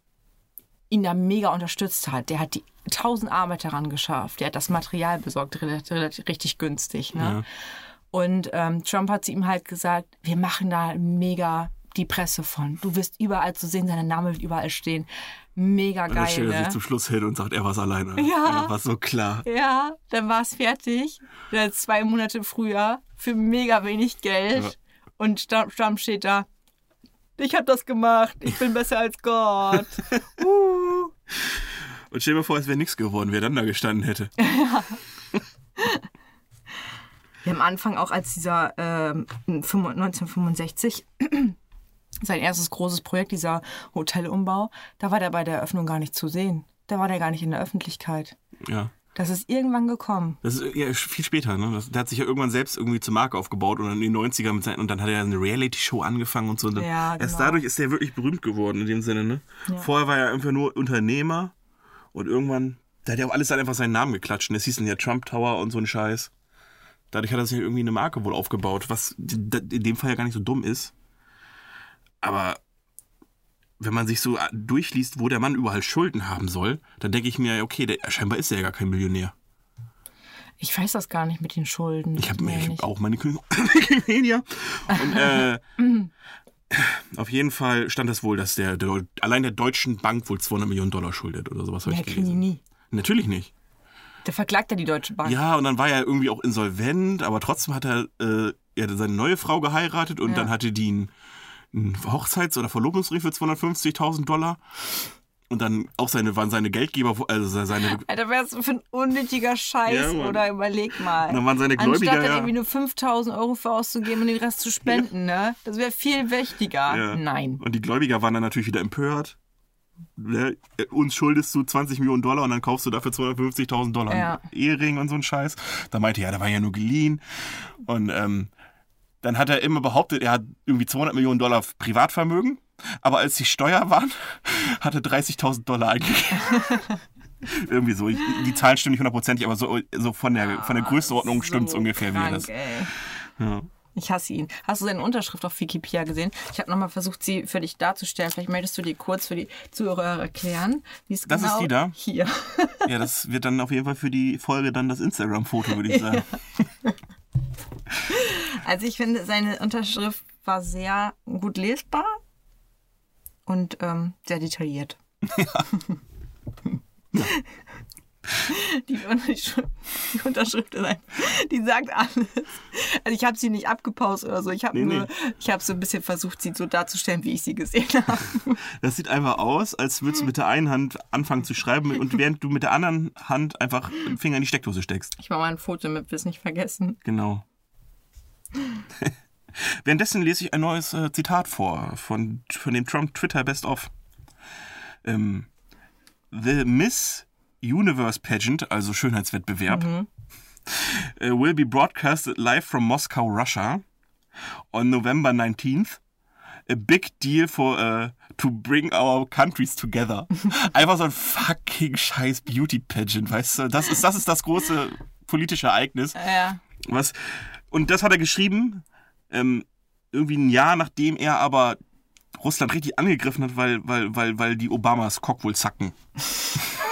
Speaker 2: ihn da mega unterstützt hat. Der hat die tausend Arbeiter ran geschafft. Der hat das Material besorgt, richtig günstig. Ne?
Speaker 1: Ja.
Speaker 2: Und ähm, Trump hat zu ihm halt gesagt, wir machen da mega die Presse von. Du wirst überall zu sehen, sein Name wird überall stehen. Mega
Speaker 1: Und dann
Speaker 2: geil,
Speaker 1: stellt er sich
Speaker 2: ne?
Speaker 1: zum Schluss hin und sagt, er war es alleine. [laughs]
Speaker 2: Ja.
Speaker 1: War so klar.
Speaker 2: Ja, dann war es fertig. Dann zwei Monate früher für mega wenig Geld.
Speaker 1: Ja.
Speaker 2: Und Trump steht da. Ich habe das gemacht. Ich bin besser als Gott. [laughs] uh.
Speaker 1: Und stell dir mal vor, es wäre nichts geworden, wer dann da gestanden hätte. [laughs]
Speaker 2: Ja, am Anfang auch als dieser ähm, 1965 sein erstes großes Projekt, dieser Hotelumbau, da war der bei der Eröffnung gar nicht zu sehen. Da war der gar nicht in der Öffentlichkeit.
Speaker 1: Ja.
Speaker 2: Das ist irgendwann gekommen.
Speaker 1: Das ist ja viel später, ne? Das, der hat sich ja irgendwann selbst irgendwie zur Marke aufgebaut und dann in den 90ern mit seinen, und dann hat er eine Reality-Show angefangen und so. Und
Speaker 2: Ja,
Speaker 1: Erst
Speaker 2: genau.
Speaker 1: dadurch ist er wirklich berühmt geworden in dem Sinne, ne? Vorher war er einfach nur Unternehmer und irgendwann, da hat er auch alles dann einfach seinen Namen geklatscht. Und es hieß dann ja Trump Tower und so ein Scheiß. Dadurch hat er sich irgendwie eine Marke wohl aufgebaut, was in dem Fall ja gar nicht so dumm ist. Aber wenn man sich so durchliest, wo der Mann überall Schulden haben soll, dann denke ich mir, okay, der, scheinbar ist er ja gar kein Millionär.
Speaker 2: Ich weiß das gar nicht mit den Schulden.
Speaker 1: Ich habe hab auch meine [laughs] Wikipedia. Und, äh, auf jeden Fall stand es wohl, dass der, der allein der Deutschen Bank wohl 200 Millionen Dollar schuldet oder sowas.
Speaker 2: Ja,
Speaker 1: ich
Speaker 2: kriegen die nie.
Speaker 1: Natürlich nicht.
Speaker 2: Der verklagt ja die Deutsche Bank.
Speaker 1: Ja, und dann war er irgendwie auch insolvent, aber trotzdem hat er, äh, er hatte seine neue Frau geheiratet und
Speaker 2: Ja.
Speaker 1: dann hatte die einen, einen Hochzeits- oder Verlobungsring für 250.000 Dollar. Und dann auch seine, waren seine Geldgeber, also seine, [laughs]
Speaker 2: Alter, was für ein unnötiger Scheiß,
Speaker 1: Ja,
Speaker 2: oder überleg mal.
Speaker 1: Und dann waren seine Gläubiger,
Speaker 2: Anstatt dann
Speaker 1: ja.
Speaker 2: irgendwie nur 5000 Euro für auszugeben und den Rest zu spenden, ne? Das wäre viel wichtiger.
Speaker 1: Ja.
Speaker 2: Nein.
Speaker 1: Und die Gläubiger waren dann natürlich wieder empört. Ne? Uns schuldest du 20 Millionen Dollar und dann kaufst du dafür 250.000 Dollar
Speaker 2: Ja.
Speaker 1: einen Ehering und so ein Scheiß. Da meinte er, ja, der war ja nur geliehen. Und ähm, dann hat er immer behauptet, er hat irgendwie 200 Millionen Dollar Privatvermögen. Aber als die Steuer waren, [laughs] hat er 30.000 Dollar eingegeben. [laughs] irgendwie so. Die Zahlen stimmen nicht hundertprozentig, aber so, so von, der, von der Größenordnung stimmt es
Speaker 2: So
Speaker 1: ungefähr, wie
Speaker 2: krank,
Speaker 1: das.
Speaker 2: Ey.
Speaker 1: Ja.
Speaker 2: Ich hasse ihn. Hast du seine Unterschrift auf Wikipedia gesehen? Ich habe nochmal versucht, sie für dich darzustellen. Vielleicht möchtest du die kurz für die Zuhörer erklären. Wie es
Speaker 1: Das ist
Speaker 2: genau
Speaker 1: die da?
Speaker 2: Hier.
Speaker 1: ja, das wird dann auf jeden Fall für die Folge dann das Instagram-Foto, würde ich [laughs] sagen. [laughs]
Speaker 2: Also ich finde, seine Unterschrift war sehr gut lesbar und ähm, sehr detailliert. [laughs] Die, Unterschrift, [laughs] [laughs] die Unterschrift ist ein, die sagt alles. Also ich habe sie nicht abgepaust oder so. Ich habe
Speaker 1: Nee,
Speaker 2: nur,
Speaker 1: nee.
Speaker 2: ich habe so ein bisschen versucht, sie so darzustellen, wie ich sie gesehen [laughs] habe.
Speaker 1: Das sieht einfach aus, als würdest du mit der einen Hand anfangen zu schreiben und [laughs] während du mit der anderen Hand einfach den Finger in die Steckdose steckst.
Speaker 2: Ich mache mal ein Foto, damit wir es nicht vergessen.
Speaker 1: Genau. Währenddessen lese ich ein neues äh, Zitat vor von, von dem Trump Twitter Best of. Ähm, The Miss Universe Pageant, also Schönheitswettbewerb, äh, will be broadcasted live from Moscow, Russia on November 19th. A big deal for uh, to bring our countries together. [laughs] Einfach so ein fucking scheiß Beauty Pageant, weißt du? Das ist das, ist das große politische Ereignis.
Speaker 2: Ja.
Speaker 1: Was? Und das hat er geschrieben, ähm, irgendwie ein Jahr nachdem er aber Russland richtig angegriffen hat, weil, weil, weil, weil die Obamas Cock wohl zacken. [laughs]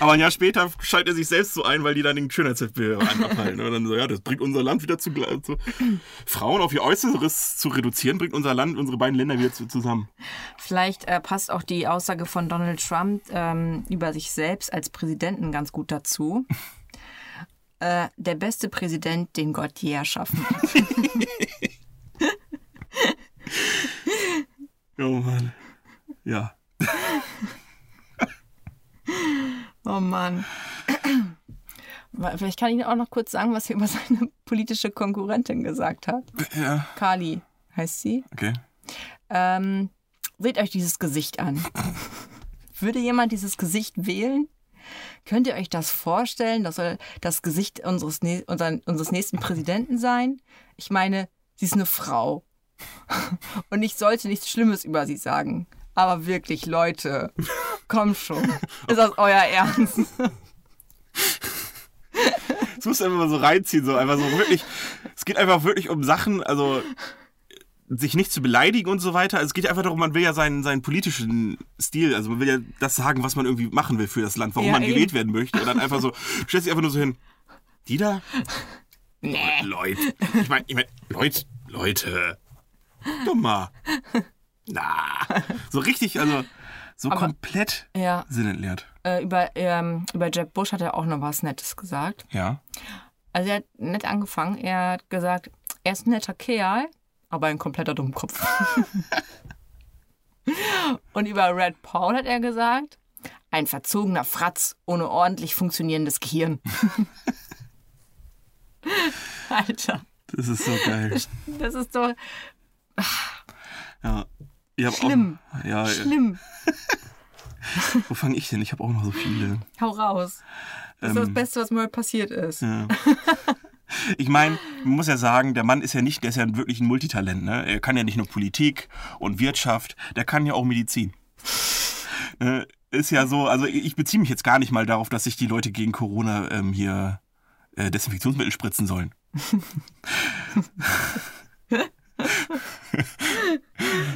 Speaker 1: Aber ein Jahr später schaltet er sich selbst so ein, weil die dann den Schönheitswettbewerb [laughs] abhalten. Und dann so, ja, das bringt unser Land wieder zu, zu [clears throat] Frauen auf ihr Äußeres zu reduzieren, bringt unser Land, unsere beiden Länder wieder zu, zusammen.
Speaker 2: Vielleicht äh, passt auch die Aussage von Donald Trump ähm, über sich selbst als Präsidenten ganz gut dazu. [laughs] äh, der beste Präsident, den Gott je erschaffen hat. [laughs]
Speaker 1: Oh Mann. Ja.
Speaker 2: Mann. Vielleicht kann ich Ihnen auch noch kurz sagen, was er über seine politische Konkurrentin gesagt hat.
Speaker 1: Ja,
Speaker 2: Kali heißt sie.
Speaker 1: okay.
Speaker 2: Ähm, seht euch dieses Gesicht an. [laughs] Würde jemand dieses Gesicht wählen? Könnt ihr euch das vorstellen? Das soll das Gesicht unseres, unseren, unseres nächsten Präsidenten sein? Ich meine, sie ist eine Frau. [laughs] Und ich sollte nichts Schlimmes über sie sagen. Aber wirklich, Leute, [laughs] komm schon. Ist das euer Ernst? [laughs]
Speaker 1: Das musst du einfach mal so reinziehen, so einfach so wirklich. Es geht einfach wirklich um Sachen, also sich nicht zu beleidigen und so weiter. Also es geht einfach darum, man will ja seinen, seinen politischen Stil, also man will ja das sagen, was man irgendwie machen will für das Land, warum
Speaker 2: Ja,
Speaker 1: man
Speaker 2: eben.
Speaker 1: gewählt werden möchte. Und dann einfach so, [laughs] stellst dich einfach nur so hin. Die da?
Speaker 2: Nee.
Speaker 1: Leute. Ich meine, ich mein, Leute, Leute. Dumm mal. Na. So richtig, also so
Speaker 2: Aber-
Speaker 1: komplett
Speaker 2: Ja,
Speaker 1: sinnentleert.
Speaker 2: äh, über, ähm, über Jeb Bush hat er auch noch was Nettes gesagt.
Speaker 1: Ja.
Speaker 2: Also er hat nett angefangen. Er hat gesagt, er ist ein netter Kerl, aber ein kompletter Dummkopf. [laughs] Und über Red Paul hat er gesagt, ein verzogener Fratz ohne ordentlich funktionierendes Gehirn. [laughs] Alter,
Speaker 1: Das ist so geil.
Speaker 2: das ist doch
Speaker 1: Ja. Ich
Speaker 2: Schlimm.
Speaker 1: Auch, ja,
Speaker 2: schlimm. [laughs]
Speaker 1: wo fange ich denn? Ich habe auch noch so viele.
Speaker 2: Hau raus. Das ist das
Speaker 1: Ähm,
Speaker 2: Beste, was mir heute passiert ist.
Speaker 1: Ja. Ich meine, man muss ja sagen, der Mann ist ja nicht, der ist ja wirklich ein Multitalent. Ne? Er kann ja nicht nur Politik und Wirtschaft, der kann ja auch Medizin. [laughs] Ne? Ist ja so, also ich beziehe mich jetzt gar nicht mal darauf, dass sich die Leute gegen Corona ähm, hier äh, Desinfektionsmittel spritzen sollen. [laughs]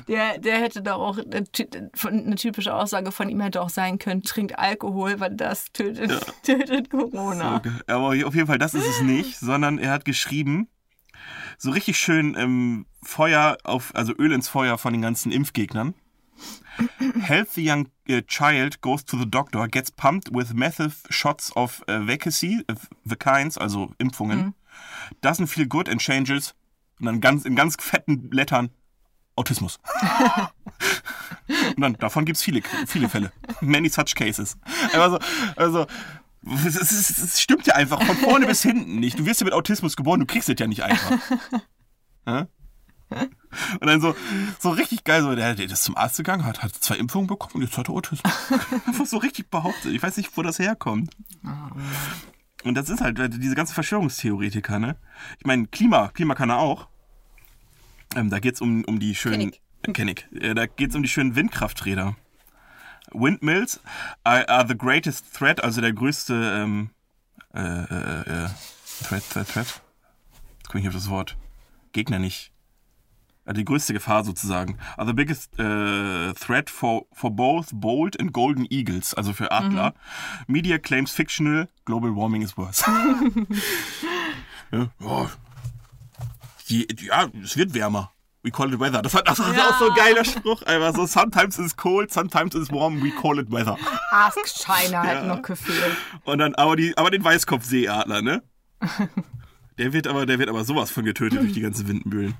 Speaker 2: Der, der hätte doch auch eine, typische Aussage von ihm hätte auch sein können, trinkt Alkohol, weil das tötet, [laughs] tötet Corona.
Speaker 1: Okay. Aber auf jeden Fall, das ist es nicht, sondern er hat geschrieben, so richtig schön ähm, Feuer auf, also Öl ins Feuer von den ganzen Impfgegnern. Healthy young uh, child goes to the doctor, gets pumped with massive shots of uh, vaccine, uh, vaccines, also Impfungen, doesn't feel good and changes, und dann ganz, in ganz fetten Lettern, Autismus. und dann, davon gibt es viele, viele Fälle. Many such cases. Also, also es, stimmt ja einfach von vorne bis hinten nicht. Du wirst ja mit Autismus geboren, du kriegst es ja nicht einfach. Hä? Und dann so, so richtig geil, so, der, der ist zum Arzt gegangen, hat, hat zwei Impfungen bekommen und jetzt hat er Autismus. Einfach [laughs] so richtig behauptet. Ich weiß nicht, wo das herkommt. Und das ist halt diese ganzen Verschwörungstheoretiker, ne? Ich meine, Klima, Klima kann er auch. Ähm, da geht's um, um die schönen. Kenn ich. Äh, da geht's um die schönen Windkrafträder. Windmills are, are the greatest threat, also der größte ähm, äh, äh, äh, Threat, Threat, Threat. Jetzt komme ich auf das Wort. Gegner nicht. Also die größte Gefahr sozusagen. Are the biggest äh, threat for, for both bold and golden eagles, also für Adler. Media claims fictional, global warming is worse. [laughs] ja, oh. Die, ja, es wird wärmer. We call it weather. Das, hat, das ist auch so ein geiler Spruch. Einfach so, sometimes it's cold, sometimes it's warm, we call it weather.
Speaker 2: Ask China hat noch gefehlt.
Speaker 1: Und dann, aber, die, aber den Weißkopfseeadler, ne? Der wird aber, der wird aber sowas von getötet durch die ganzen Windmühlen.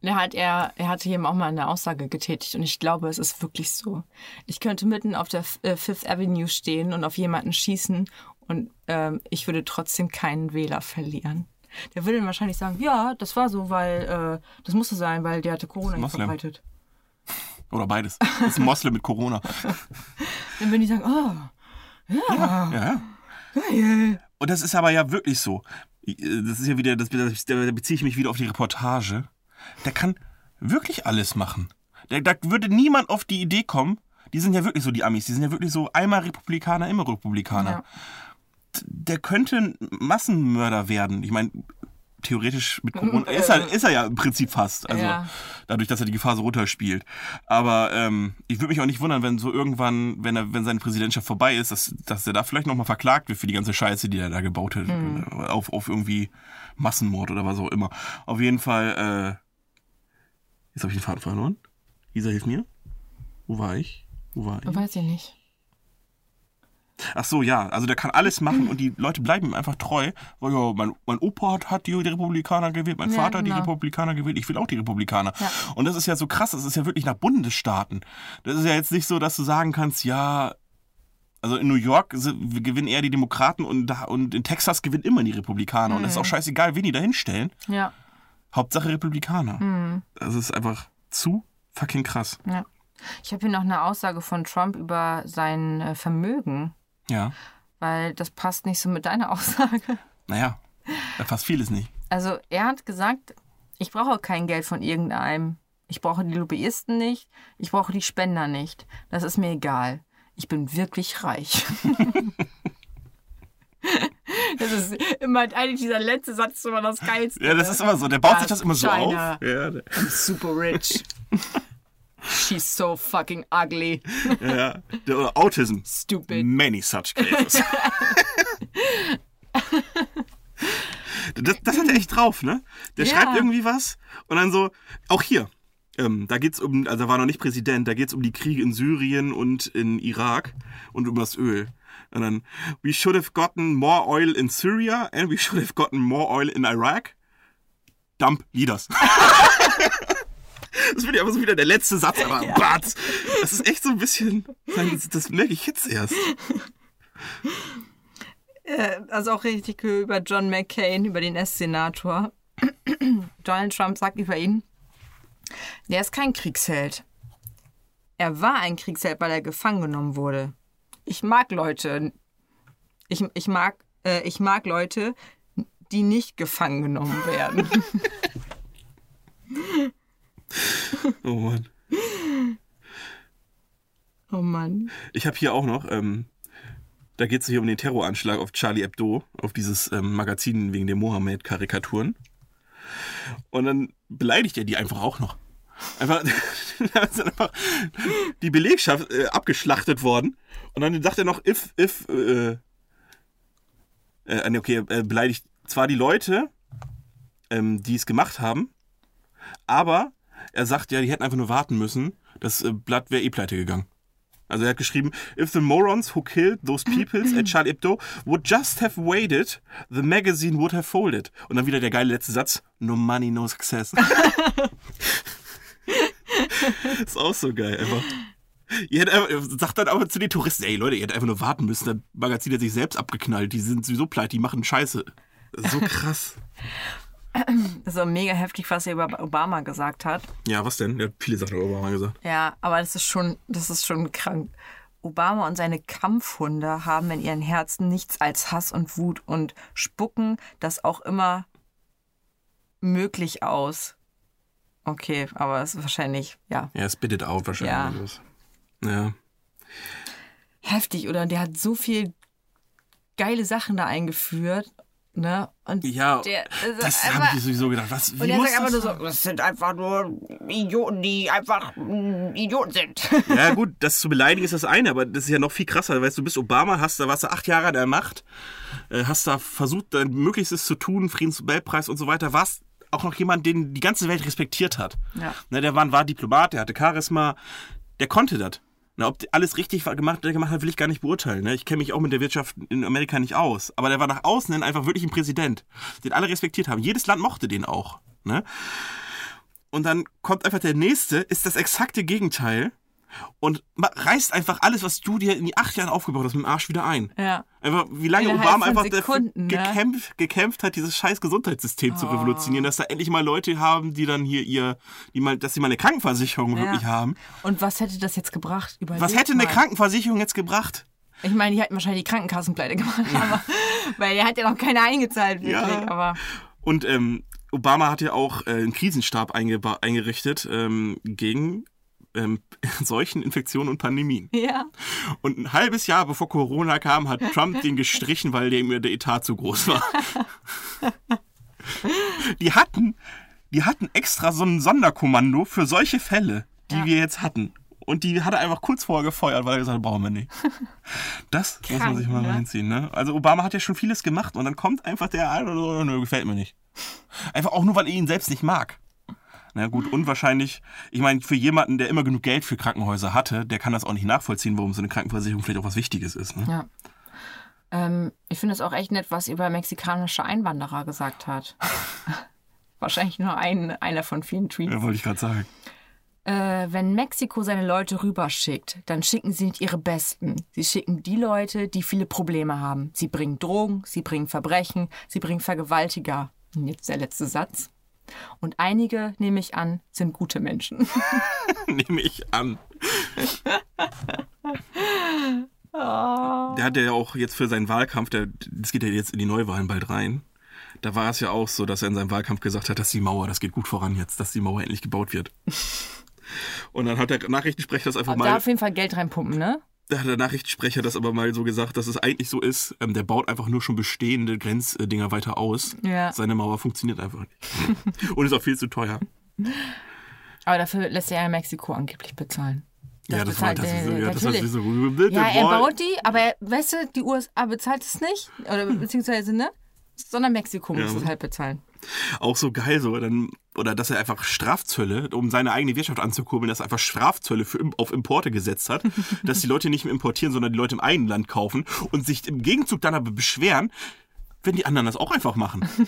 Speaker 2: Er, hat, er, er hatte hier auch mal eine Aussage getätigt und ich glaube, es ist wirklich so. Ich könnte mitten auf der äh, Fifth Avenue stehen und auf jemanden schießen und ähm, ich würde trotzdem keinen Wähler verlieren. Der würde dann wahrscheinlich sagen, ja, das war so, weil äh, das musste sein, weil der hatte Corona verbreitet.
Speaker 1: Oder beides. Das ist ein Moslem mit Corona. [laughs]
Speaker 2: Dann würden die sagen, oh,
Speaker 1: Ja, ja.
Speaker 2: geil.
Speaker 1: Und das ist aber ja wirklich so. Das ist ja wieder, das, da beziehe ich mich wieder auf die Reportage. Der kann wirklich alles machen. Da, da würde niemand auf die Idee kommen. Die sind ja wirklich so, die Amis, die sind ja wirklich so einmal Republikaner, immer Republikaner.
Speaker 2: Ja.
Speaker 1: Der könnte ein Massenmörder werden. Ich meine, theoretisch mit Corona. [laughs] Ist er, ist er ja im Prinzip fast. Also
Speaker 2: Ja.
Speaker 1: dadurch, dass er die Gefahr so runterspielt. Aber ähm, ich würde mich auch nicht wundern, wenn so irgendwann, wenn er, wenn seine Präsidentschaft vorbei ist, dass, dass er da vielleicht nochmal verklagt wird für die ganze Scheiße, die er da gebaut hat. Auf, auf irgendwie Massenmord oder was auch immer. Auf jeden Fall, äh, jetzt habe ich den Faden verloren. Lisa, hilf mir. Wo war ich? Wo war ich?
Speaker 2: Weiß ich nicht.
Speaker 1: Ach so, ja. Also der kann alles machen und die Leute bleiben ihm einfach treu. Weil ja, mein, mein Opa hat, hat die, die Republikaner gewählt, mein
Speaker 2: Ja,
Speaker 1: Vater hat die
Speaker 2: genau.
Speaker 1: Republikaner gewählt, ich will auch die Republikaner.
Speaker 2: Ja.
Speaker 1: Und das ist ja so krass, das ist ja wirklich nach Bundesstaaten. Das ist ja jetzt nicht so, dass du sagen kannst, ja, also in New York gewinnen eher die Demokraten und, und in Texas gewinnen immer die Republikaner. Und es ist
Speaker 2: Mhm.
Speaker 1: auch scheißegal, wen die da hinstellen.
Speaker 2: Ja.
Speaker 1: Hauptsache Republikaner.
Speaker 2: Mhm.
Speaker 1: Das ist einfach zu fucking krass.
Speaker 2: ja. Ich habe hier noch eine Aussage von Trump über sein äh, Vermögen,
Speaker 1: Ja.
Speaker 2: weil das passt nicht so mit deiner [laughs] Aussage.
Speaker 1: Naja, da passt vieles nicht.
Speaker 2: Also er hat gesagt, ich brauche kein Geld von irgendeinem. Ich brauche die Lobbyisten nicht. Ich brauche die Spender nicht. Das ist mir egal. Ich bin wirklich reich. [laughs] das ist immer eigentlich dieser letzte Satz ist immer das Geilste.
Speaker 1: Ja, das ist immer so. Der baut sich
Speaker 2: Das
Speaker 1: das immer so
Speaker 2: China.
Speaker 1: auf. Ja,
Speaker 2: I'm super rich. [laughs] She's so fucking ugly. [laughs]
Speaker 1: ja. Der, oder Autism.
Speaker 2: Stupid.
Speaker 1: Many such cases. [laughs] das, das hat er echt drauf, ne? Der
Speaker 2: Ja.
Speaker 1: schreibt irgendwie was und dann so, auch hier. Ähm, da geht's um, also er war noch nicht Präsident, da geht's um die Kriege in Syrien und in Irak und um das Öl. Und dann, we should have gotten more oil in Syria and we should have gotten more oil in Iraq. Dump leaders. [laughs] Das finde ich aber so wieder der letzte Satz, aber [laughs] batz. Das ist echt so ein bisschen, das, das merke ich jetzt erst.
Speaker 2: Also auch richtig cool über John McCain, über den S-Senator. [clears throat] Donald Trump sagt über ihn, der ist kein Kriegsheld. Er war ein Kriegsheld, weil er gefangen genommen wurde. Ich mag Leute, ich, ich, mag, äh, ich mag Leute, die nicht gefangen genommen werden. [laughs] [laughs] [laughs]
Speaker 1: Oh Mann.
Speaker 2: oh Mann.
Speaker 1: Ich habe hier auch noch, ähm, da geht es hier um den Terroranschlag auf Charlie Hebdo, auf dieses ähm, Magazin wegen der Mohammed-Karikaturen. Und dann beleidigt er die einfach auch noch. Einfach, [laughs] da ist einfach die Belegschaft äh, abgeschlachtet worden. Und dann sagt er noch, if, if, äh, äh, nee, okay, er beleidigt zwar die Leute, ähm, die es gemacht haben, aber er sagt ja, die hätten einfach nur warten müssen. Das äh, Blatt wäre eh pleite gegangen. Also er hat geschrieben, if the morons who killed those peoples at Charlie Hebdo would just have waited, the magazine would have folded. Und dann wieder der geile letzte Satz, no money, no success. [laughs] ist auch so geil, einfach. Ihr hättet einfach, sagt dann aber zu den Touristen, ey Leute, ihr hättet einfach nur warten müssen, das Magazin hat sich selbst abgeknallt, die sind sowieso pleite, die machen Scheiße. So krass. [clears throat]
Speaker 2: Das ist auch mega heftig, was er über Obama gesagt hat.
Speaker 1: ja, was denn? Er hat viele Sachen über Obama gesagt.
Speaker 2: Ja, aber das ist schon, das ist schon krank. Obama und seine Kampfhunde haben in ihren Herzen nichts als Hass und Wut und spucken das auch immer möglich aus. Okay, aber es ist wahrscheinlich, ja,
Speaker 1: Ja, es bittet out wahrscheinlich. Ja.
Speaker 2: heftig, oder? Der hat so viel geile Sachen da eingeführt, ne? Und
Speaker 1: Ja,
Speaker 2: der,
Speaker 1: das
Speaker 2: einfach-
Speaker 1: habe ich sowieso gedacht. Was, wie
Speaker 2: Und er
Speaker 1: muss
Speaker 2: sagt einfach
Speaker 1: das
Speaker 2: nur so, das sind einfach nur Idioten, die einfach Idioten sind. [laughs]
Speaker 1: Ja, gut, das zu beleidigen ist das eine, aber das ist ja noch viel krasser. Weißt du, bist Obama, hast da, warst du acht Jahre an der Macht, äh, hast da versucht, dein Möglichstes zu tun, Friedensnobelpreis und so weiter, warst auch noch jemand, den die ganze Welt respektiert hat.
Speaker 2: Ja.
Speaker 1: Ne, der war, war Diplomat, der hatte Charisma, der konnte das. Na, ob alles richtig gemacht, gemacht hat, will ich gar nicht beurteilen. Ne? Ich kenne mich auch mit der Wirtschaft in Amerika nicht aus. Aber der war nach außen hin einfach wirklich ein Präsident, den alle respektiert haben. Jedes Land mochte den auch. Ne? Und dann kommt einfach der nächste, ist das exakte Gegenteil und reißt einfach alles, was du dir in die acht Jahren aufgebaut hast, mit dem Arsch wieder ein.
Speaker 2: Ja.
Speaker 1: Einfach, wie lange
Speaker 2: Innerhalb
Speaker 1: Obama einfach
Speaker 2: Sekunden, ne?
Speaker 1: gekämpft, gekämpft hat, dieses scheiß Gesundheitssystem zu
Speaker 2: Oh.
Speaker 1: revolutionieren, dass da endlich mal Leute haben, die dann hier ihr, die mal, dass sie mal eine Krankenversicherung
Speaker 2: Ja.
Speaker 1: wirklich haben.
Speaker 2: Und was hätte das jetzt gebracht? Überleg
Speaker 1: Was hätte eine
Speaker 2: mal.
Speaker 1: Krankenversicherung jetzt gebracht?
Speaker 2: Ich meine, die hätten wahrscheinlich die Krankenkassenpleite gemacht, aber, weil der hat ja noch keine eingezahlt, wirklich.
Speaker 1: Ja.
Speaker 2: Aber
Speaker 1: Und ähm, Obama hat ja auch äh, einen Krisenstab eingerichtet ähm, gegen ähm, [laughs] Seuchen, Infektionen und Pandemien.
Speaker 2: ja.
Speaker 1: Und ein halbes Jahr bevor Corona kam, hat Trump den gestrichen, weil dem der Etat zu groß war. [laughs] Die hatten, die hatten extra so ein Sonderkommando für solche Fälle, die
Speaker 2: Ja.
Speaker 1: wir jetzt hatten. Und die hat er einfach kurz vorher gefeuert, weil er gesagt hat, brauchen wir nicht. Das [laughs] muss man
Speaker 2: Krank,
Speaker 1: sich mal
Speaker 2: ne?
Speaker 1: reinziehen, ne? Also Obama hat ja schon vieles gemacht und dann kommt einfach der eine oder so, nö, gefällt mir nicht. Einfach auch nur, weil er ihn selbst nicht mag. Na gut, unwahrscheinlich. Ich meine, für jemanden, der immer genug Geld für Krankenhäuser hatte, der kann das auch nicht nachvollziehen, warum so eine Krankenversicherung vielleicht auch was Wichtiges ist. Ne?
Speaker 2: Ja. Ähm, ich finde es auch echt nett, was über mexikanische Einwanderer gesagt hat. [laughs] Wahrscheinlich nur ein, einer von vielen Tweets.
Speaker 1: Ja, wollte ich gerade sagen.
Speaker 2: Äh, wenn Mexiko seine Leute rüberschickt, dann schicken sie nicht ihre Besten. Sie schicken die Leute, die viele Probleme haben. Sie bringen Drogen, sie bringen Verbrechen, sie bringen Vergewaltiger. Und jetzt der letzte Satz. Und einige, nehme ich an, sind gute Menschen. [laughs]
Speaker 1: Nehme ich an.
Speaker 2: Oh.
Speaker 1: Der hat ja auch jetzt für seinen Wahlkampf, der, das geht ja jetzt in die Neuwahlen bald rein. Da war es ja auch so, dass er in seinem Wahlkampf gesagt hat, dass die Mauer, das geht gut voran jetzt, dass die Mauer endlich gebaut wird. [laughs] Und dann hat der Nachrichtensprecher das einfach
Speaker 2: Da
Speaker 1: mal,
Speaker 2: auf jeden Fall Geld reinpumpen, ne?
Speaker 1: Da hat der Nachrichtensprecher das aber mal so gesagt, dass es eigentlich so ist, ähm, der baut einfach nur schon bestehende Grenzdinger weiter aus.
Speaker 2: Ja.
Speaker 1: Seine Mauer funktioniert einfach nicht. [laughs] Und ist auch viel zu teuer.
Speaker 2: Aber dafür lässt er ja Mexiko angeblich bezahlen.
Speaker 1: ja, das war das,
Speaker 2: er-
Speaker 1: ja, das war
Speaker 2: natürlich.
Speaker 1: so, we built
Speaker 2: Ja, er baut die, aber er, weißt du, die USA bezahlt es nicht. Oder [laughs] beziehungsweise, ne? Sondern Mexiko muss
Speaker 1: Ja.
Speaker 2: es halt bezahlen.
Speaker 1: Auch so geil so dann oder dass er einfach Strafzölle um seine eigene Wirtschaft anzukurbeln dass er einfach Strafzölle für, auf Importe gesetzt hat [laughs] dass die Leute nicht mehr importieren sondern die Leute im eigenen Land kaufen und sich im Gegenzug dann aber beschweren wenn die anderen das auch einfach machen. [laughs]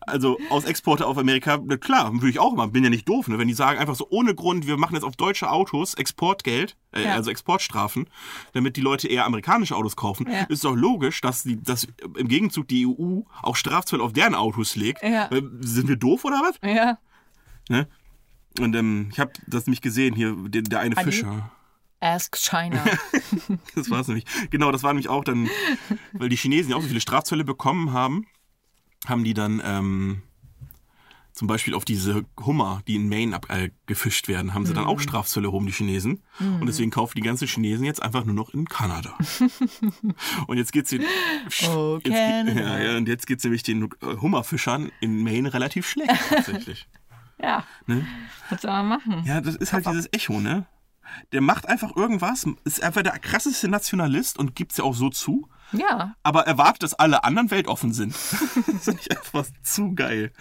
Speaker 1: Also aus Exporte auf Amerika, klar, würde ich auch immer, bin ja nicht doof, ne? wenn die sagen einfach so ohne Grund, wir machen jetzt auf deutsche Autos Exportgeld, äh,
Speaker 2: Ja.
Speaker 1: also Exportstrafen, damit die Leute eher amerikanische Autos kaufen,
Speaker 2: Ja.
Speaker 1: ist doch logisch, dass, die, dass im Gegenzug die EU auch Strafzölle auf deren Autos legt.
Speaker 2: Ja.
Speaker 1: Äh, Sind wir doof oder was?
Speaker 2: Ja.
Speaker 1: Ne? Und ähm, ich habe das nämlich gesehen, hier, der, der eine
Speaker 2: Adi?
Speaker 1: Fischer.
Speaker 2: Ask China. [laughs]
Speaker 1: Das war es nämlich. Genau, das war nämlich auch dann, weil die Chinesen ja auch so viele Strafzölle bekommen haben, haben die dann ähm, zum Beispiel auf diese Hummer, die in Maine ab, äh, gefischt werden, haben sie dann
Speaker 2: Mhm.
Speaker 1: auch Strafzölle erhoben, die Chinesen. Und deswegen kaufen die ganzen Chinesen jetzt einfach nur noch in Kanada. [laughs] und jetzt geht's den,
Speaker 2: Oh,
Speaker 1: jetzt, ja, ja, und jetzt geht's nämlich den äh, Hummerfischern in Maine relativ schlecht tatsächlich. [laughs]
Speaker 2: ja.
Speaker 1: Ne?
Speaker 2: Was soll man machen?
Speaker 1: Ja, das ist halt dieses Echo, ne? Der macht einfach irgendwas, ist einfach der krasseste Nationalist und gibt's ja auch so zu,
Speaker 2: Ja.
Speaker 1: aber erwartet, dass alle anderen weltoffen sind. [laughs] das finde ich einfach zu geil.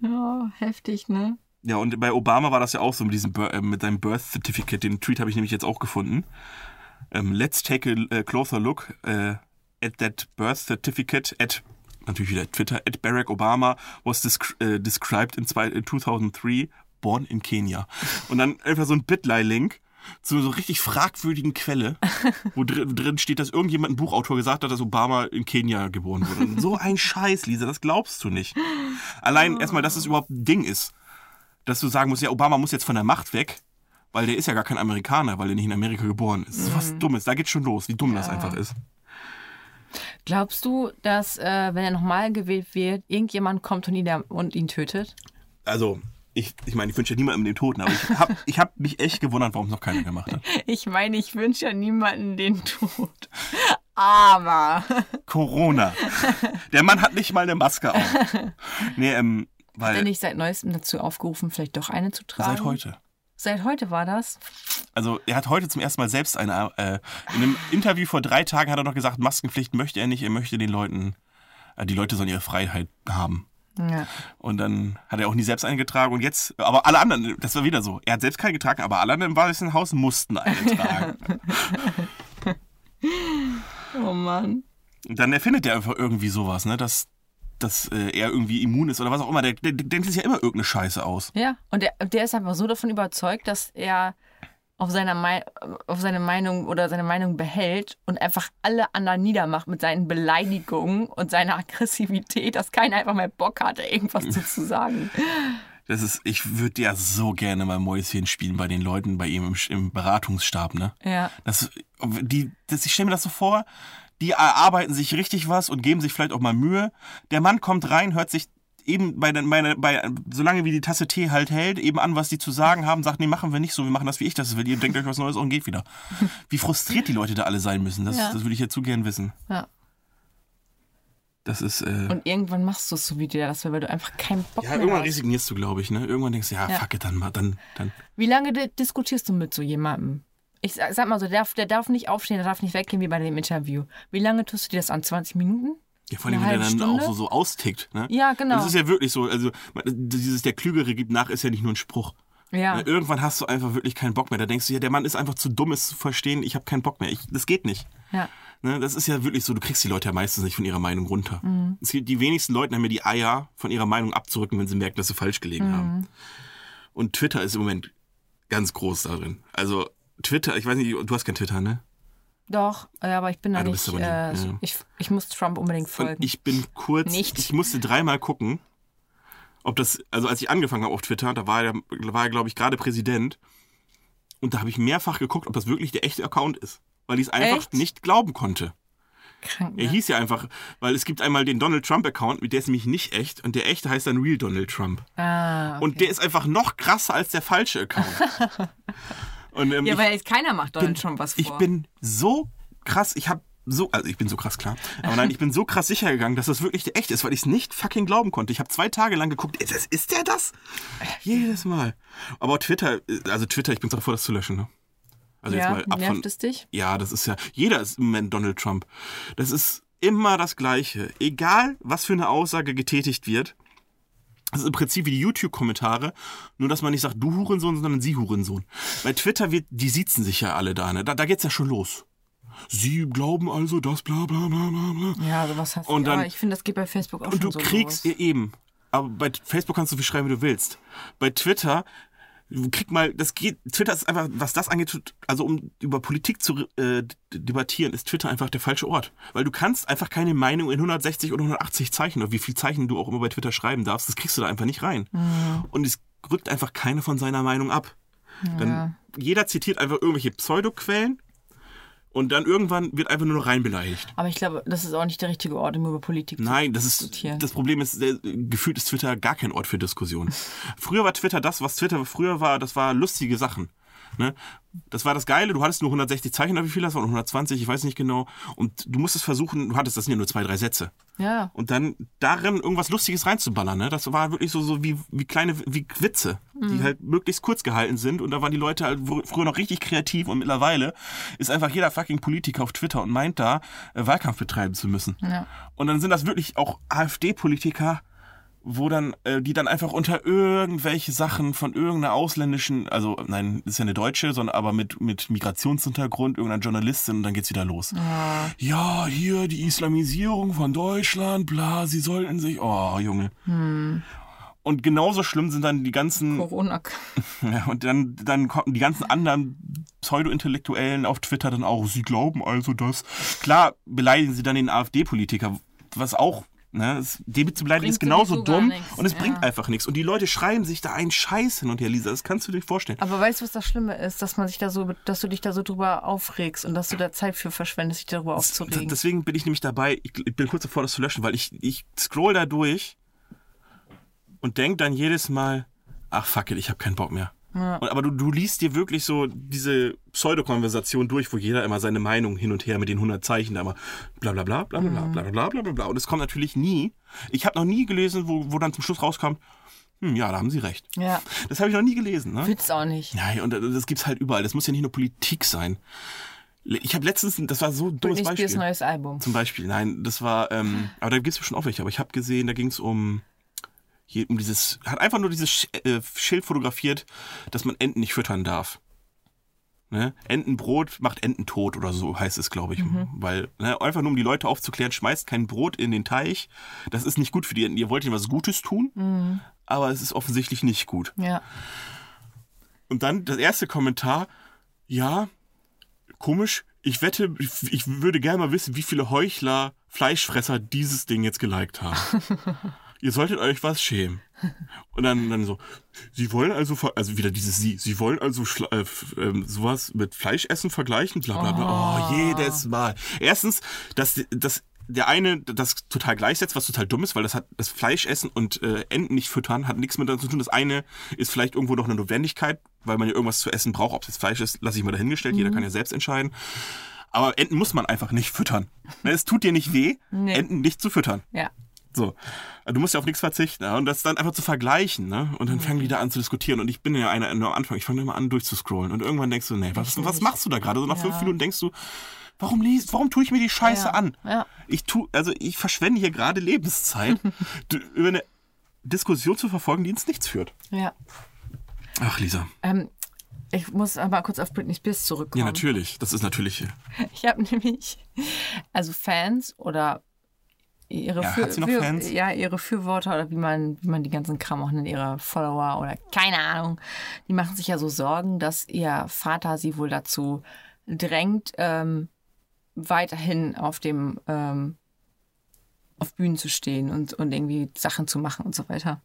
Speaker 2: Ja, heftig, ne?
Speaker 1: Ja, und bei Obama war das ja auch so mit diesem äh, mit seinem Birth Certificate. Den Tweet habe ich nämlich jetzt auch gefunden. Ähm, let's take a, a closer look äh, at that birth certificate at natürlich wieder Twitter at Barack Obama was descri äh, described in, zwei, in 2003 born in Kenia. Und dann einfach so ein Bitly-Link zu so richtig fragwürdigen Quelle, wo drin, drin steht, dass irgendjemand, ein Buchautor, gesagt hat, dass Obama in Kenia geboren wurde. Und so ein Scheiß, Lisa, das glaubst du nicht. Allein erstmal, dass es überhaupt ein Ding ist. Dass du sagen musst, ja, Obama muss jetzt von der Macht weg, weil der ist ja gar kein Amerikaner, weil er nicht in Amerika geboren ist. Das ist was Dummes, da geht's schon los, wie dumm das einfach ist.
Speaker 2: Glaubst du, dass, äh, wenn er nochmal gewählt wird, irgendjemand kommt und ihn, und ihn tötet?
Speaker 1: Also, ich, ich meine, ich wünsche ja niemandem den Toten, aber ich habe ich hab mich echt gewundert, warum es noch keiner gemacht hat. [laughs]
Speaker 2: Ich meine, ich wünsche ja niemanden den Tod. Aber.
Speaker 1: Corona. Der Mann hat nicht mal eine Maske auf. Nee, ähm,
Speaker 2: Hat er
Speaker 1: weil
Speaker 2: nicht seit neuestem dazu aufgerufen, vielleicht doch eine zu tragen?
Speaker 1: seit heute.
Speaker 2: Seit heute war das?
Speaker 1: Also er hat heute zum ersten Mal selbst eine, äh, in einem Interview vor drei Tagen hat er noch gesagt, Maskenpflicht möchte er nicht, er möchte den Leuten, äh, die Leute sollen ihre Freiheit haben.
Speaker 2: Ja.
Speaker 1: Und dann hat er auch nie selbst eingetragen und jetzt, aber alle anderen, das war wieder so, er hat selbst keine getragen, aber alle anderen im Weißen Haus mussten eine tragen. [laughs]
Speaker 2: Oh Mann.
Speaker 1: und dann erfindet er einfach irgendwie sowas, ne, dass, dass äh, er irgendwie immun ist oder was auch immer, der, der, der denkt sich ja immer irgendeine Scheiße aus.
Speaker 2: Ja, und der, der ist einfach so davon überzeugt, dass er auf, seiner auf seine Meinung oder seine Meinung behält und einfach alle anderen niedermacht mit seinen Beleidigungen und seiner Aggressivität, dass keiner einfach mehr Bock hatte, irgendwas zu, zu sagen.
Speaker 1: Das ist, ich würde ja so gerne mal Mäuschen spielen bei den Leuten bei ihm im, im Beratungsstab, ne?
Speaker 2: Ja.
Speaker 1: Das, die, das, ich stelle mir das so vor, die erarbeiten sich richtig was und geben sich vielleicht auch mal Mühe. Der Mann kommt rein, hört sich eben bei, den- bei, solange wie die Tasse Tee halt hält, eben an, was die zu sagen haben, sagt, nee, machen wir nicht so, wir machen das, wie ich das will. Ihr denkt euch was Neues und geht wieder. [laughs] Wie frustriert die Leute da alle sein müssen, das,
Speaker 2: Ja.
Speaker 1: das würde ich ja zu gern wissen.
Speaker 2: Ja.
Speaker 1: Das ist. Äh,
Speaker 2: Und irgendwann machst du es so wie dir das, will, weil du einfach keinen Bock
Speaker 1: ja,
Speaker 2: mehr
Speaker 1: irgendwann
Speaker 2: hast.
Speaker 1: resignierst du, glaube ich, ne? Irgendwann denkst du, ja,
Speaker 2: Ja.
Speaker 1: fuck it, dann mal, dann, dann.
Speaker 2: Wie lange di- diskutierst du mit so jemandem? Ich sag, sag mal so, der darf, der darf nicht aufstehen, der darf nicht weggehen wie bei dem Interview. Wie lange tust du dir das an? 20 Minuten?
Speaker 1: Ja, vor allem, wenn der dann auch
Speaker 2: Stunde?
Speaker 1: so, so austickt, ne?
Speaker 2: Ja, genau.
Speaker 1: Das ist ja wirklich so, also dieses der Klügere gibt nach ist ja nicht nur ein Spruch.
Speaker 2: Ja.
Speaker 1: Ne, Irgendwann hast du einfach wirklich keinen Bock mehr. Da denkst du ja, der Mann ist einfach zu dumm, es zu verstehen, ich habe keinen Bock mehr. Ich, das geht nicht.
Speaker 2: ja.
Speaker 1: Ne, das ist ja wirklich so, du kriegst die Leute ja meistens nicht von ihrer Meinung runter.
Speaker 2: Mhm.
Speaker 1: Es gibt, die wenigsten Leute haben ja die Eier, von ihrer Meinung abzurücken, wenn sie merken, dass sie falsch gelegen
Speaker 2: Mhm.
Speaker 1: haben. Und Twitter ist im Moment ganz groß darin. Also Twitter, ich weiß nicht, du hast kein Twitter, ne?
Speaker 2: Doch, ja, aber ich bin da
Speaker 1: Ah,
Speaker 2: nicht. äh,
Speaker 1: ja.
Speaker 2: ich, ich muss Trump unbedingt
Speaker 1: Und
Speaker 2: folgen.
Speaker 1: ich bin kurz,
Speaker 2: Nicht.
Speaker 1: ich musste dreimal gucken, ob das, also als ich angefangen habe auf Twitter, da war er, war er glaube ich, gerade Präsident. Und da habe ich mehrfach geguckt, ob das wirklich der echte Account ist. Weil ich es einfach
Speaker 2: Echt?
Speaker 1: nicht glauben konnte.
Speaker 2: Krank,
Speaker 1: Er
Speaker 2: ne?
Speaker 1: hieß ja einfach, weil es gibt einmal den Donald Trump-Account, der ist nämlich nicht echt. Und der echte heißt dann Real Donald Trump.
Speaker 2: Ah, okay.
Speaker 1: Und der ist einfach noch krasser als der falsche Account. [laughs] und, ähm,
Speaker 2: ja,
Speaker 1: ich,
Speaker 2: weil jetzt keiner macht Donald
Speaker 1: bin,
Speaker 2: Trump was vor.
Speaker 1: ich bin so krass, ich habe so, also ich bin so krass klar, aber nein, ich bin so krass sicher gegangen, dass das wirklich der echte ist, weil ich es nicht fucking glauben konnte. Ich habe zwei Tage lang geguckt, ist, das- ist der das? Jedes Mal. Aber Twitter, also Twitter, ich bin davor, das zu löschen. Ne? Also
Speaker 2: ja,
Speaker 1: jetzt mal ab
Speaker 2: nervt
Speaker 1: von,
Speaker 2: es dich?
Speaker 1: ja, das ist ja, jeder ist im Moment Donald Trump. Das ist immer das Gleiche. Egal, was für eine Aussage getätigt wird. Das ist im Prinzip wie die YouTube-Kommentare, nur dass man nicht sagt, du Hurensohn, sondern sie Hurensohn. Bei Twitter wird, die siezen sich ja alle da, ne? Da, da geht's ja schon los. Sie glauben also das, bla bla bla bla bla.
Speaker 2: Ja, sowas hast
Speaker 1: Und
Speaker 2: du.
Speaker 1: dann-
Speaker 2: aber ich finde, das geht bei Facebook auch
Speaker 1: Und du
Speaker 2: schon so
Speaker 1: kriegst
Speaker 2: los.
Speaker 1: ihr eben. Aber bei Facebook kannst du viel schreiben, wie du willst. Bei Twitter, krieg mal, das geht, Twitter ist einfach, was das angeht, also um über Politik zu äh, debattieren, ist Twitter einfach der falsche Ort. Weil du kannst einfach keine Meinung in 160 oder 180 Zeichen, oder wie viel Zeichen du auch immer bei Twitter schreiben darfst, das kriegst du da einfach nicht rein. Und es rückt einfach keiner von seiner Meinung ab. Dann, jeder zitiert einfach irgendwelche Pseudoquellen und dann irgendwann wird einfach nur noch rein beleidigt.
Speaker 2: Aber ich glaube, das ist auch nicht der richtige Ort, um über Politik
Speaker 1: Nein,
Speaker 2: zu
Speaker 1: das ist
Speaker 2: diskutieren.
Speaker 1: das Problem ist, gefühlt ist Twitter gar kein Ort für Diskussion. früher war Twitter das, was Twitter früher war, das war lustige Sachen. Ne? Das war das Geile, du hattest nur 160 Zeichen, oder wie viel das waren, 120, ich weiß nicht genau. Und du musstest versuchen, du hattest, das sind ja nur zwei, drei Sätze.
Speaker 2: Ja.
Speaker 1: Und dann darin irgendwas Lustiges reinzuballern, ne? Das war wirklich so, so wie, wie kleine, wie Witze, die halt möglichst kurz gehalten sind. Und da waren die Leute halt früher noch richtig kreativ und mittlerweile ist einfach jeder fucking Politiker auf Twitter und meint da, äh, Wahlkampf betreiben zu müssen.
Speaker 2: Ja.
Speaker 1: Und dann sind das wirklich auch AfD-Politiker, wo dann, äh, die dann einfach unter irgendwelche Sachen von irgendeiner ausländischen, also nein, ist ja eine Deutsche, sondern aber mit, mit Migrationshintergrund, irgendeiner Journalistin und dann geht's wieder los. Ja, hier die Islamisierung von Deutschland, bla, sie sollten sich, oh Junge. Und genauso schlimm sind dann die ganzen,
Speaker 2: Corona. [laughs]
Speaker 1: ja, und dann, dann kommen die ganzen anderen Pseudo-Intellektuellen auf Twitter dann auch, sie glauben also das. Klar beleidigen sie dann den AfD-Politiker, was auch, ne, den zu beleidigen
Speaker 2: Bringt
Speaker 1: ist genauso dumm und es
Speaker 2: ja.
Speaker 1: bringt einfach nichts. Und die Leute schreiben sich da einen Scheiß hin und her, Lisa, das kannst du dir vorstellen.
Speaker 2: Aber weißt du, was das Schlimme ist? Dass man sich da so, dass du dich da so drüber aufregst und dass du da Zeit für verschwendest, dich darüber aufzuregen.
Speaker 1: Deswegen bin ich nämlich dabei, ich, ich bin kurz davor, das zu löschen, weil ich, ich scroll da durch und denk dann jedes Mal, ach fuck it, ich habe keinen Bock mehr. Ja. Und, aber du, du liest dir wirklich so diese Pseudokonversation durch, wo jeder immer seine Meinung hin und her mit den 100 Zeichen da immer bla bla bla bla bla mhm. bla bla bla bla bla. Und es kommt natürlich nie. Ich habe noch nie gelesen, wo, wo dann zum Schluss rauskommt, hm, ja, da haben Sie recht.
Speaker 2: Ja.
Speaker 1: Das habe ich noch nie gelesen. Ne?
Speaker 2: Willst auch nicht.
Speaker 1: Nein, und das gibt's halt überall. Das muss ja nicht nur Politik sein. Ich habe letztens, das war so ein dummes
Speaker 2: Britney
Speaker 1: Beispiel.
Speaker 2: Spears neues Album.
Speaker 1: Zum Beispiel, nein, das war, ähm, aber da gibt's bestimmt auch welche. Aber ich habe gesehen, da ging's um um dieses, hat einfach nur dieses äh, Schild fotografiert, dass man Enten nicht füttern darf. Ne? Entenbrot macht Enten tot oder so heißt es, glaube ich. Weil, ne, einfach nur um die Leute aufzuklären, schmeißt kein Brot in den Teich. Das ist nicht gut für die Enten. Ihr wollt ihnen was Gutes tun, aber es ist offensichtlich nicht gut.
Speaker 2: Ja.
Speaker 1: Und dann das erste Kommentar, ja, komisch, ich wette, ich, ich würde gerne mal wissen, wie viele Heuchler, Fleischfresser dieses Ding jetzt geliked haben. [laughs] Ihr solltet euch was schämen. [laughs] Und dann, dann so, sie wollen also, also wieder dieses sie, sie wollen also äh, ähm, sowas mit Fleischessen vergleichen, bla bla bla. Oh, jedes Mal. Erstens, dass, dass der eine das total gleichsetzt, was total dumm ist, weil das hat das Fleischessen und äh, Enten nicht füttern, hat nichts miteinander zu tun. Das eine ist vielleicht irgendwo noch eine Notwendigkeit, weil man ja irgendwas zu essen braucht. Ob es jetzt Fleisch ist, lasse ich mal dahingestellt. Jeder kann ja selbst entscheiden. Aber Enten muss man einfach nicht füttern. Ne, Es tut dir nicht weh,
Speaker 2: Nee.
Speaker 1: Enten nicht zu füttern.
Speaker 2: Ja.
Speaker 1: So. Du musst ja auf nichts verzichten. Ja? Und das dann einfach zu vergleichen. Ne? Und dann fangen die da an zu diskutieren. Und ich bin ja einer nur am Anfang. Ich fange immer an durchzuscrollen. Und irgendwann denkst du, nee, was, was machst du da gerade? So nach fünf
Speaker 2: Ja.
Speaker 1: Minuten denkst du, warum liest, warum tue ich mir die Scheiße
Speaker 2: Ja.
Speaker 1: an?
Speaker 2: Ja.
Speaker 1: Ich tu, also ich verschwende hier gerade Lebenszeit, [laughs] über eine Diskussion zu verfolgen, die ins Nichts führt.
Speaker 2: Ja.
Speaker 1: Ach, Lisa.
Speaker 2: Ähm, ich muss aber kurz auf Britney Spears zurückkommen.
Speaker 1: Ja, natürlich. Das ist natürlich. [laughs]
Speaker 2: Ich habe nämlich, also Fans oder ihre,
Speaker 1: Ja,
Speaker 2: Für, Für-? Ja, ihre Fürworter oder wie man, wie man die ganzen Kram auch nennt, ihre Follower oder keine Ahnung, die machen sich ja so Sorgen, dass ihr Vater sie wohl dazu drängt, ähm, weiterhin auf dem ähm, auf Bühnen zu stehen und, und irgendwie Sachen zu machen und so weiter.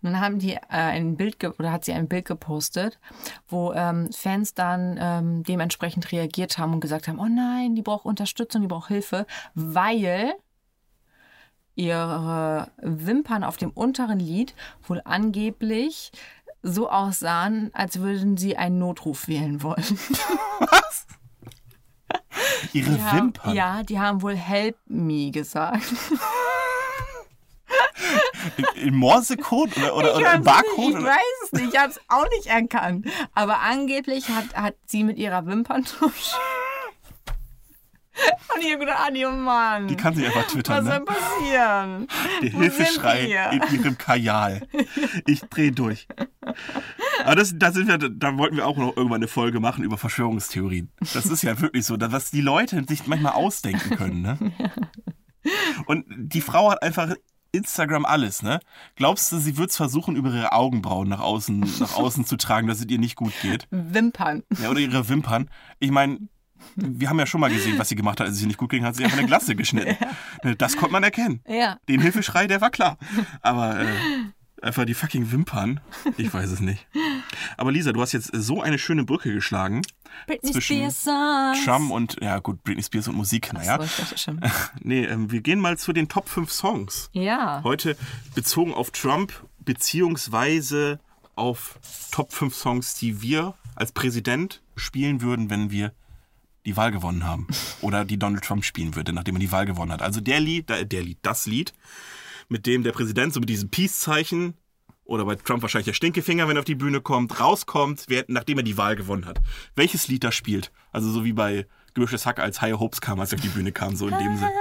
Speaker 2: Und dann haben die äh, ein Bild ge- oder hat sie ein Bild gepostet, wo ähm, Fans dann ähm, dementsprechend reagiert haben und gesagt haben, oh nein, die braucht Unterstützung, die braucht Hilfe, weil ihre Wimpern auf dem unteren Lid wohl angeblich so aussahen, als würden sie einen Notruf wählen wollen.
Speaker 1: Was? Ihre
Speaker 2: Die haben,
Speaker 1: Wimpern.
Speaker 2: ja, die haben wohl Help Me gesagt.
Speaker 1: In, in Morsecode oder, oder, oder im Barcode?
Speaker 2: Nicht, ich weiß es nicht, ich habe es auch nicht erkannt. Aber angeblich hat, hat sie mit ihrer Wimperntusch. Und ich hab gedacht, die Mann.
Speaker 1: Die kann sich einfach twittern.
Speaker 2: was
Speaker 1: Ne?
Speaker 2: soll passieren?
Speaker 1: Der
Speaker 2: Wo
Speaker 1: Hilfeschrei in ihrem Kajal. Ich dreh durch. Aber das, da sind wir, da wollten wir auch noch irgendwann eine Folge machen über Verschwörungstheorien. Das ist ja wirklich so, was die Leute sich manchmal ausdenken können. Ne? Und die Frau hat einfach Instagram alles, ne? Glaubst du, sie wird es versuchen, über ihre Augenbrauen nach außen, nach außen zu tragen, dass es ihr nicht gut geht?
Speaker 2: Wimpern.
Speaker 1: Ja, oder ihre Wimpern. Ich meine, wir haben ja schon mal gesehen, was sie gemacht hat, als es ihr nicht gut ging, hat sie einfach eine Glasse geschnitten. [laughs] Ne, Das konnte man erkennen.
Speaker 2: Ja.
Speaker 1: Den Hilfeschrei, der war klar. Aber äh, einfach die fucking Wimpern, ich weiß es nicht. Aber Lisa, du hast jetzt so eine schöne Brücke geschlagen.
Speaker 2: Britney
Speaker 1: Zwischen
Speaker 2: Spears.
Speaker 1: Trump und, ja gut, Britney Spears und Musik, naja.
Speaker 2: So. [laughs]
Speaker 1: Nee, ähm, wir gehen mal zu den Top 5 Songs.
Speaker 2: Ja.
Speaker 1: Heute bezogen auf Trump, beziehungsweise auf Top 5 Songs, die wir als Präsident spielen würden, wenn wir die Wahl gewonnen haben. [laughs] Oder die Donald Trump spielen würde, nachdem er die Wahl gewonnen hat. Also der Lied, äh, der Lied, das Lied, mit dem der Präsident so mit diesem Peace-Zeichen oder bei Trump wahrscheinlich der Stinkefinger, wenn er auf die Bühne kommt, rauskommt, nachdem er die Wahl gewonnen hat. Welches Lied da spielt? Also so wie bei Gemischtes Hack, als Higher Hopes kam, als er auf die Bühne kam, so in dem Sinne.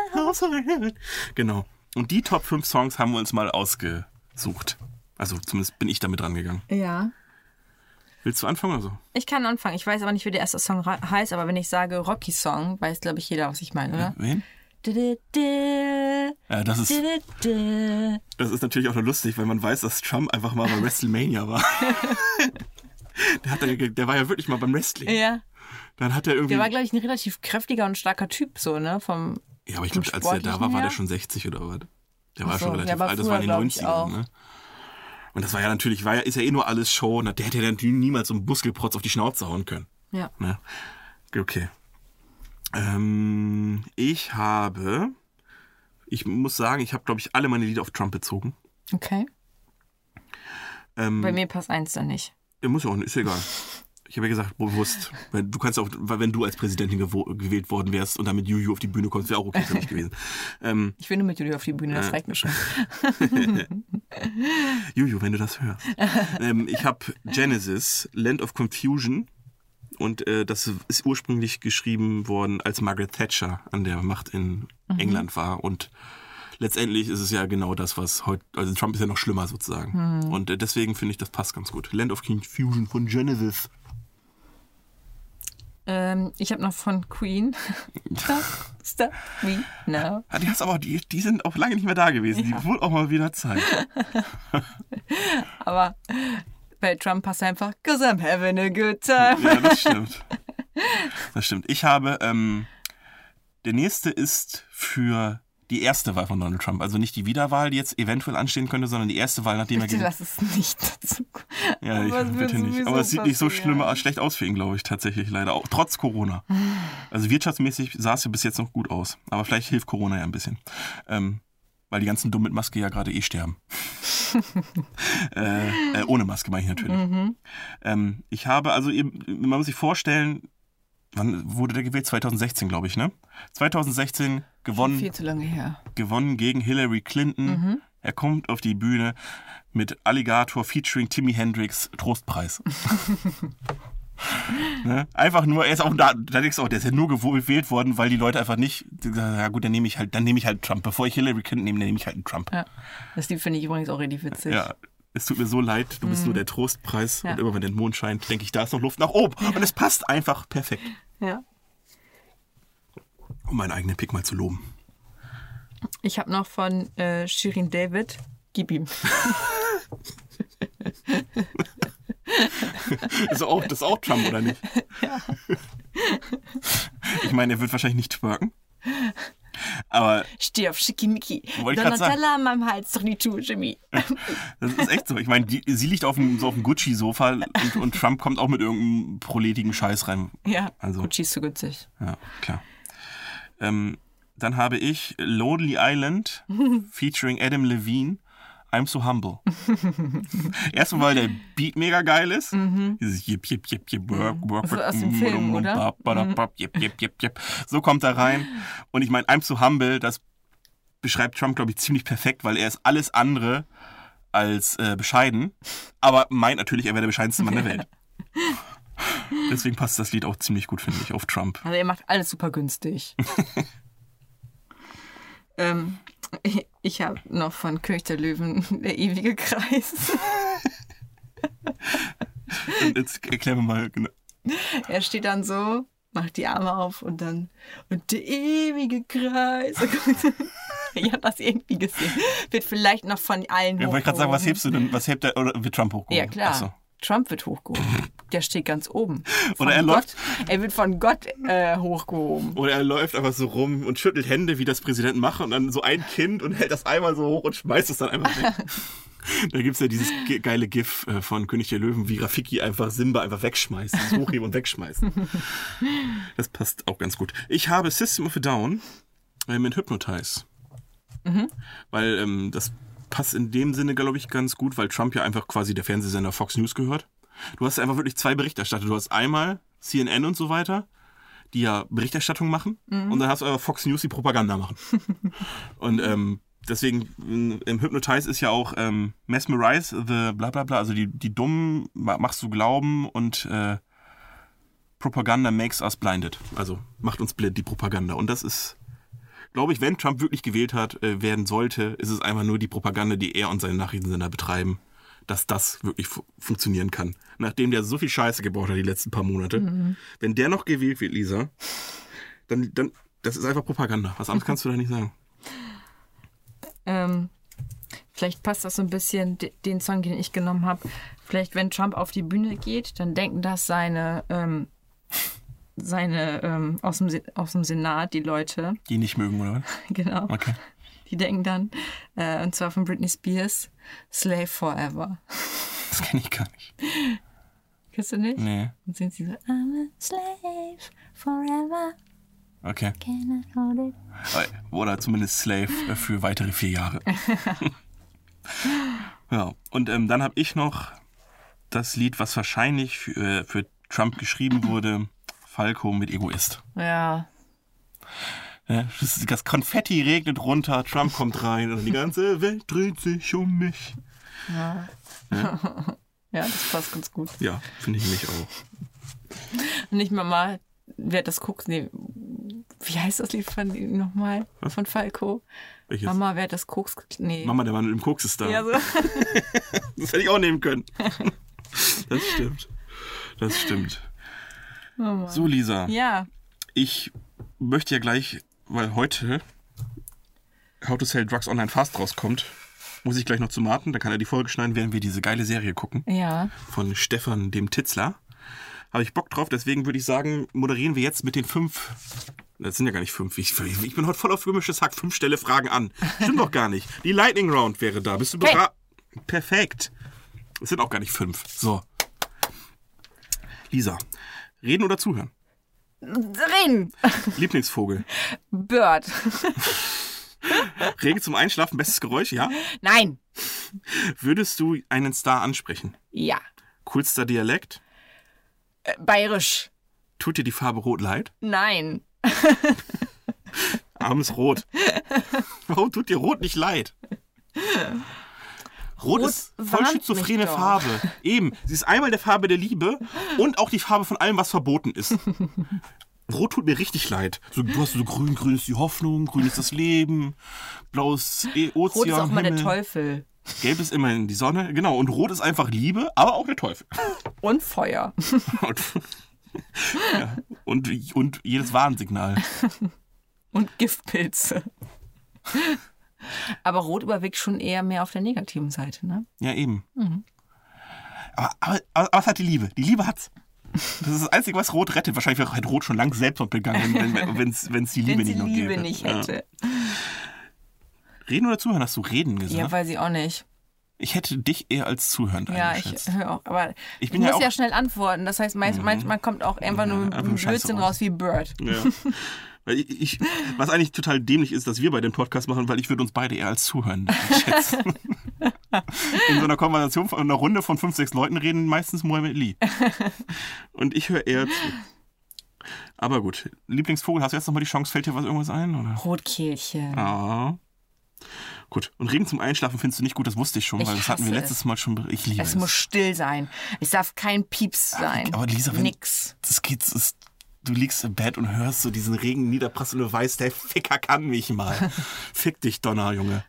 Speaker 1: Genau. Und die Top 5 Songs haben wir uns mal ausgesucht. Also zumindest bin ich damit rangegangen.
Speaker 2: Ja.
Speaker 1: Willst du anfangen oder so?
Speaker 2: Ich kann anfangen. Ich weiß aber nicht, wie der erste Song heißt, aber wenn ich sage Rocky Song, weiß, glaube ich, jeder, was ich meine, oder?
Speaker 1: Wen? Ja, das ist, das ist natürlich auch nur lustig, weil man weiß, dass Trump einfach mal bei WrestleMania war. [laughs] der, hat, der war ja wirklich mal beim Wrestling.
Speaker 2: Ja.
Speaker 1: Dann hat er irgendwie.
Speaker 2: Der war, glaube ich, ein relativ kräftiger und starker Typ, so, ne? Vom,
Speaker 1: ja, aber ich glaube, als der da war, war der schon 60 oder was? Der war
Speaker 2: so,
Speaker 1: schon relativ alt, das war in den
Speaker 2: früher, glaub ich,
Speaker 1: 90ern,
Speaker 2: auch.
Speaker 1: ne? Und das war ja natürlich, war ja, ist ja eh nur alles Show. Und der hätte ja natürlich niemals so einen Muskelprotz auf die Schnauze hauen können.
Speaker 2: ja.
Speaker 1: Ne? Okay. Ähm, ich habe, ich muss sagen, ich habe, glaube ich, alle meine Lieder auf Trump bezogen.
Speaker 2: Okay.
Speaker 1: Ähm,
Speaker 2: Bei mir passt eins dann nicht.
Speaker 1: Muss ja auch nicht, ist egal. Ich habe ja gesagt, bewusst, du kannst auch, weil wenn du als Präsidentin gewählt worden wärst und damit Juju auf die Bühne kommst, wäre auch okay für mich gewesen. [laughs] Ähm,
Speaker 2: Ich will nur mit Julia auf die Bühne, das reicht mir schon. [laughs] [laughs]
Speaker 1: Juju, wenn du das hörst. ähm, ich habe Genesis, Land of Confusion. Und äh, das ist ursprünglich geschrieben worden, als Margaret Thatcher an der Macht in England war. Und letztendlich ist es ja genau das, was heute, also Trump ist ja noch schlimmer sozusagen. Und äh, deswegen finde ich, das passt ganz gut. Land of Confusion von Genesis.
Speaker 2: Ähm, ich habe noch von Queen. [laughs] Stop, me now.
Speaker 1: Ja, die, hast aber, die, die sind auch lange nicht mehr da gewesen. Die wurde auch mal wieder Zeit. [laughs]
Speaker 2: Aber bei Trump passt einfach, cause I'm having a good time.
Speaker 1: Ja, das stimmt. Das stimmt. Ich habe, ähm, der nächste ist für die erste Wahl von Donald Trump. Also nicht die Wiederwahl, die jetzt eventuell anstehen könnte, sondern die erste Wahl, nachdem er
Speaker 2: Bitte
Speaker 1: gegen.
Speaker 2: lass es nicht dazu.
Speaker 1: Ja, ich, bitte nicht. Aber es sieht nicht so schlimm, schlecht aus für ihn, glaube ich, tatsächlich leider. Auch trotz Corona. Also wirtschaftsmäßig sah es ja bis jetzt noch gut aus. Aber vielleicht hilft Corona ja ein bisschen. Ähm, weil die ganzen Dummen mit Maske ja gerade eh sterben. [laughs] äh, äh, ohne Maske meine ich natürlich.
Speaker 2: Mhm.
Speaker 1: Ähm, ich habe, also man muss sich vorstellen, wann wurde der gewählt? 2016, glaube ich, ne? 2016 gewonnen,
Speaker 2: Viel zu lange her.
Speaker 1: gewonnen gegen Hillary Clinton. Er kommt auf die Bühne mit Alligator featuring Timmy Hendrix Trostpreis. [laughs] ne? Einfach nur, er ist auch da, da denkst du auch, der ist ja nur gewählt worden, weil die Leute einfach nicht, ja gut, dann nehme ich halt, dann nehme ich halt Trump. Bevor ich Hillary Clinton nehme, dann nehme ich halt einen Trump.
Speaker 2: Ja. Das Lied finde ich übrigens auch richtig witzig.
Speaker 1: Ja, es tut mir so leid, du bist nur der Trostpreis
Speaker 2: Ja.
Speaker 1: und immer wenn der Mond scheint, denke ich, da ist noch Luft nach oben. Und es passt einfach perfekt,
Speaker 2: ja.
Speaker 1: um meinen eigenen Pick mal zu loben.
Speaker 2: Ich habe noch von äh, Shirin David. Gib ihm.
Speaker 1: Das [laughs] ist auch, das ist auch Trump, oder nicht? [laughs] Ich meine, er wird wahrscheinlich nicht twerken. Aber
Speaker 2: Steh auf Schickimicki. Donatella an meinem Hals, doch nicht tu, Jimmy. [laughs]
Speaker 1: das ist echt so. Ich meine, die, sie liegt auf dem, so auf dem Gucci-Sofa und, und Trump kommt auch mit irgendeinem proletigen Scheiß rein.
Speaker 2: Ja,
Speaker 1: Also-
Speaker 2: Gucci ist so günstig.
Speaker 1: Ja, klar. Ähm, dann habe ich Lonely Island [laughs] featuring Adam Levine. I'm so humble. [laughs] Erstmal, weil der Beat mega geil ist. Dieses Jip, Jip, Jip, Jip, work, work,
Speaker 2: So aus dem Film, oder?
Speaker 1: bap, badap, bap, Jip, Jip, Jip, Jip. So kommt er rein. Und ich meine, I'm so humble, das beschreibt Trump, glaube ich, ziemlich perfekt, weil er ist alles andere als äh, bescheiden. Aber meint natürlich, er wäre der bescheidenste Mann der [laughs] Welt. Deswegen passt das Lied auch ziemlich gut, finde ich, auf Trump.
Speaker 2: Also er macht alles super günstig. [laughs] ähm, [laughs] ich ich habe noch von König der Löwen [laughs] der ewige Kreis.
Speaker 1: Und jetzt erklär mir mal genau. [laughs]
Speaker 2: Er steht dann so, macht die Arme auf und dann und der ewige Kreis. ich habe das irgendwie gesehen. Wird vielleicht noch von allen
Speaker 1: Ja, wollte ich gerade sagen, was hebst du denn? Was hebt der? Oder wird Trump hochgehoben?
Speaker 2: Ja, klar.
Speaker 1: So.
Speaker 2: Trump wird hochgehoben. Der steht ganz oben. Von
Speaker 1: Oder er
Speaker 2: Gott,
Speaker 1: läuft-
Speaker 2: Er wird von Gott äh, hochgehoben.
Speaker 1: Oder er läuft einfach so rum und schüttelt Hände, wie das Präsidenten machen, und dann so ein Kind und hält das einmal so hoch und schmeißt es dann einfach weg. [laughs] da gibt's ja dieses ge- geile GIF äh, von König der Löwen, wie Rafiki einfach Simba einfach wegschmeißt. Das hochheben und wegschmeißen. [laughs] Das passt auch ganz gut. Ich habe System of a Down mit Hypnotize. Weil ähm, das passt in dem Sinne, glaube ich, ganz gut, weil Trump ja einfach quasi der Fernsehsender Fox News gehört. Du hast einfach wirklich zwei Berichterstatter. Du hast einmal CNN und so weiter, die ja Berichterstattung machen, und dann hast du aber Fox News, die Propaganda machen. [laughs] und ähm, deswegen m, im Hypnotize ist ja auch ähm, Mesmerize the bla bla bla, also die, die Dummen ma- machst du glauben und äh, Propaganda makes us blinded. Also macht uns blind, die Propaganda. Und das ist, glaube ich, wenn Trump wirklich gewählt hat, äh, werden sollte, ist es einfach nur die Propaganda, die er und seine Nachrichtensender betreiben, dass das wirklich fu funktionieren kann. Nachdem der so viel Scheiße gebaut hat die letzten paar Monate. Wenn der noch gewählt wird, Lisa, dann, dann, das ist einfach Propaganda. Was anderes kannst du da nicht sagen.
Speaker 2: Ähm, vielleicht passt das so ein bisschen, de- den Song, den ich genommen habe. Vielleicht, wenn Trump auf die Bühne geht, dann denken das seine, ähm, seine ähm, aus, dem, aus dem Senat, die Leute,
Speaker 1: Die nicht mögen, oder? was? [laughs]
Speaker 2: genau.
Speaker 1: Okay. [laughs]
Speaker 2: Die denken dann, äh, und zwar von Britney Spears, Slave Forever. [laughs]
Speaker 1: Das kenne ich gar nicht.
Speaker 2: Kennst du nicht?
Speaker 1: Nee.
Speaker 2: Und sind sie so, I'm a slave forever,
Speaker 1: Okay.
Speaker 2: can I hold it?
Speaker 1: Oder zumindest Slave äh, für weitere vier Jahre. [laughs] ja, und ähm, dann habe ich noch das Lied, was wahrscheinlich für, äh, für Trump geschrieben wurde, Falco mit Egoist.
Speaker 2: Ja,
Speaker 1: das, Konfetti regnet runter, Trump kommt rein und die ganze Welt dreht sich um mich.
Speaker 2: ja, [laughs] das passt ganz gut.
Speaker 1: Ja, finde ich nämlich auch.
Speaker 2: Nicht Mama, wer das guckt, nee, wie heißt das Lied von nochmal? Von Falco?
Speaker 1: Welches?
Speaker 2: Mama, wer das Koks, nee.
Speaker 1: Mama, der Mann im Koks ist da.
Speaker 2: Ja, so. [laughs]
Speaker 1: Das hätte ich auch nehmen können. [laughs] Das stimmt. Das stimmt. So, Lisa.
Speaker 2: ja,
Speaker 1: Ich möchte ja gleich, weil heute How to Sell Drugs Online Fast rauskommt, muss ich gleich noch zu Martin, dann kann er die Folge schneiden, während wir diese geile Serie gucken.
Speaker 2: ja.
Speaker 1: Von Stefan dem Titzler. Habe ich Bock drauf, deswegen würde ich sagen, moderieren wir jetzt mit den fünf. Das sind ja gar nicht fünf. Ich, ich bin heute voll auf römisches Hack. Fünf Stelle Fragen an. Stimmt doch gar nicht. Die Lightning Round wäre da. Bist du
Speaker 2: Okay.
Speaker 1: bereit? Perfekt. Es sind auch gar nicht fünf. So. Lisa, reden oder zuhören?
Speaker 2: Reden!
Speaker 1: Lieblingsvogel.
Speaker 2: Bird. [laughs]
Speaker 1: Regen zum Einschlafen, bestes Geräusch, ja?
Speaker 2: Nein.
Speaker 1: Würdest du einen Star ansprechen?
Speaker 2: Ja.
Speaker 1: Coolster Dialekt?
Speaker 2: Äh, Bayerisch.
Speaker 1: Tut dir die Farbe Rot leid?
Speaker 2: Nein. [laughs]
Speaker 1: Armes Rot. Warum tut dir Rot nicht leid? Rot,
Speaker 2: Rot
Speaker 1: ist voll schizophrene. Farbe. Eben. Sie ist einmal der Farbe der Liebe und auch die Farbe von allem, was verboten ist. [laughs] Rot tut mir richtig leid. So, du hast so grün, grün ist die Hoffnung, grün ist das Leben, blaues e Ozean,
Speaker 2: Rot ist auch mal der. Teufel.
Speaker 1: Gelb ist immerhin die Sonne, genau. Und rot ist einfach Liebe, aber auch der Teufel. [laughs]
Speaker 2: Und Feuer. [laughs]
Speaker 1: Und, ja, und, und jedes Warnsignal.
Speaker 2: Und Giftpilze. Aber Rot überwiegt schon eher mehr auf der negativen Seite, ne?
Speaker 1: Ja, eben.
Speaker 2: Mhm.
Speaker 1: Aber, aber, aber was hat die Liebe? Die Liebe hat's. Das ist das Einzige, was Rot rettet. Wahrscheinlich wäre Rot schon lang Selbstmord begangen, wenn es wenn, die Liebe
Speaker 2: Wenn sie
Speaker 1: nicht noch
Speaker 2: Liebe
Speaker 1: gäbe.
Speaker 2: nicht
Speaker 1: Ja.
Speaker 2: hätte.
Speaker 1: Reden oder zuhören? Hast du reden gesagt?
Speaker 2: Ja, weiß ich auch nicht.
Speaker 1: ich hätte dich eher als zuhörend
Speaker 2: Ja, ich höre auch. Aber
Speaker 1: Ich
Speaker 2: ich,
Speaker 1: bin
Speaker 2: muss
Speaker 1: ja
Speaker 2: ja,
Speaker 1: auch-
Speaker 2: schnell antworten. Das heißt, meist, manchmal kommt auch einfach nur ein Blödsinn
Speaker 1: raus.
Speaker 2: raus wie Bird.
Speaker 1: Ja. [laughs] Weil ich, ich, was eigentlich total dämlich ist, dass wir bei dem Podcast machen, weil ich würde uns beide eher als Zuhören einschätzen. [laughs] In so einer Konversation von einer Runde von fünf, sechs Leuten reden meistens Mohammed Lee. Und ich höre eher zu. Aber gut, Lieblingsvogel, hast du jetzt nochmal die Chance, fällt dir was irgendwas ein? Oder?
Speaker 2: Rotkehlchen.
Speaker 1: Ah. Gut, und Regen zum Einschlafen findest du nicht gut, das wusste ich schon,
Speaker 2: Ich
Speaker 1: weil das hatten wir letztes Mal schon. Ich liebe es.
Speaker 2: Es muss still sein. Es darf kein Pieps sein.
Speaker 1: aber Lisa, wenn-
Speaker 2: Nix.
Speaker 1: das geht, es, du liegst im Bett und hörst so diesen Regen niederprasseln und du weißt, der Ficker kann mich mal. [laughs] Fick dich, Donner, Junge.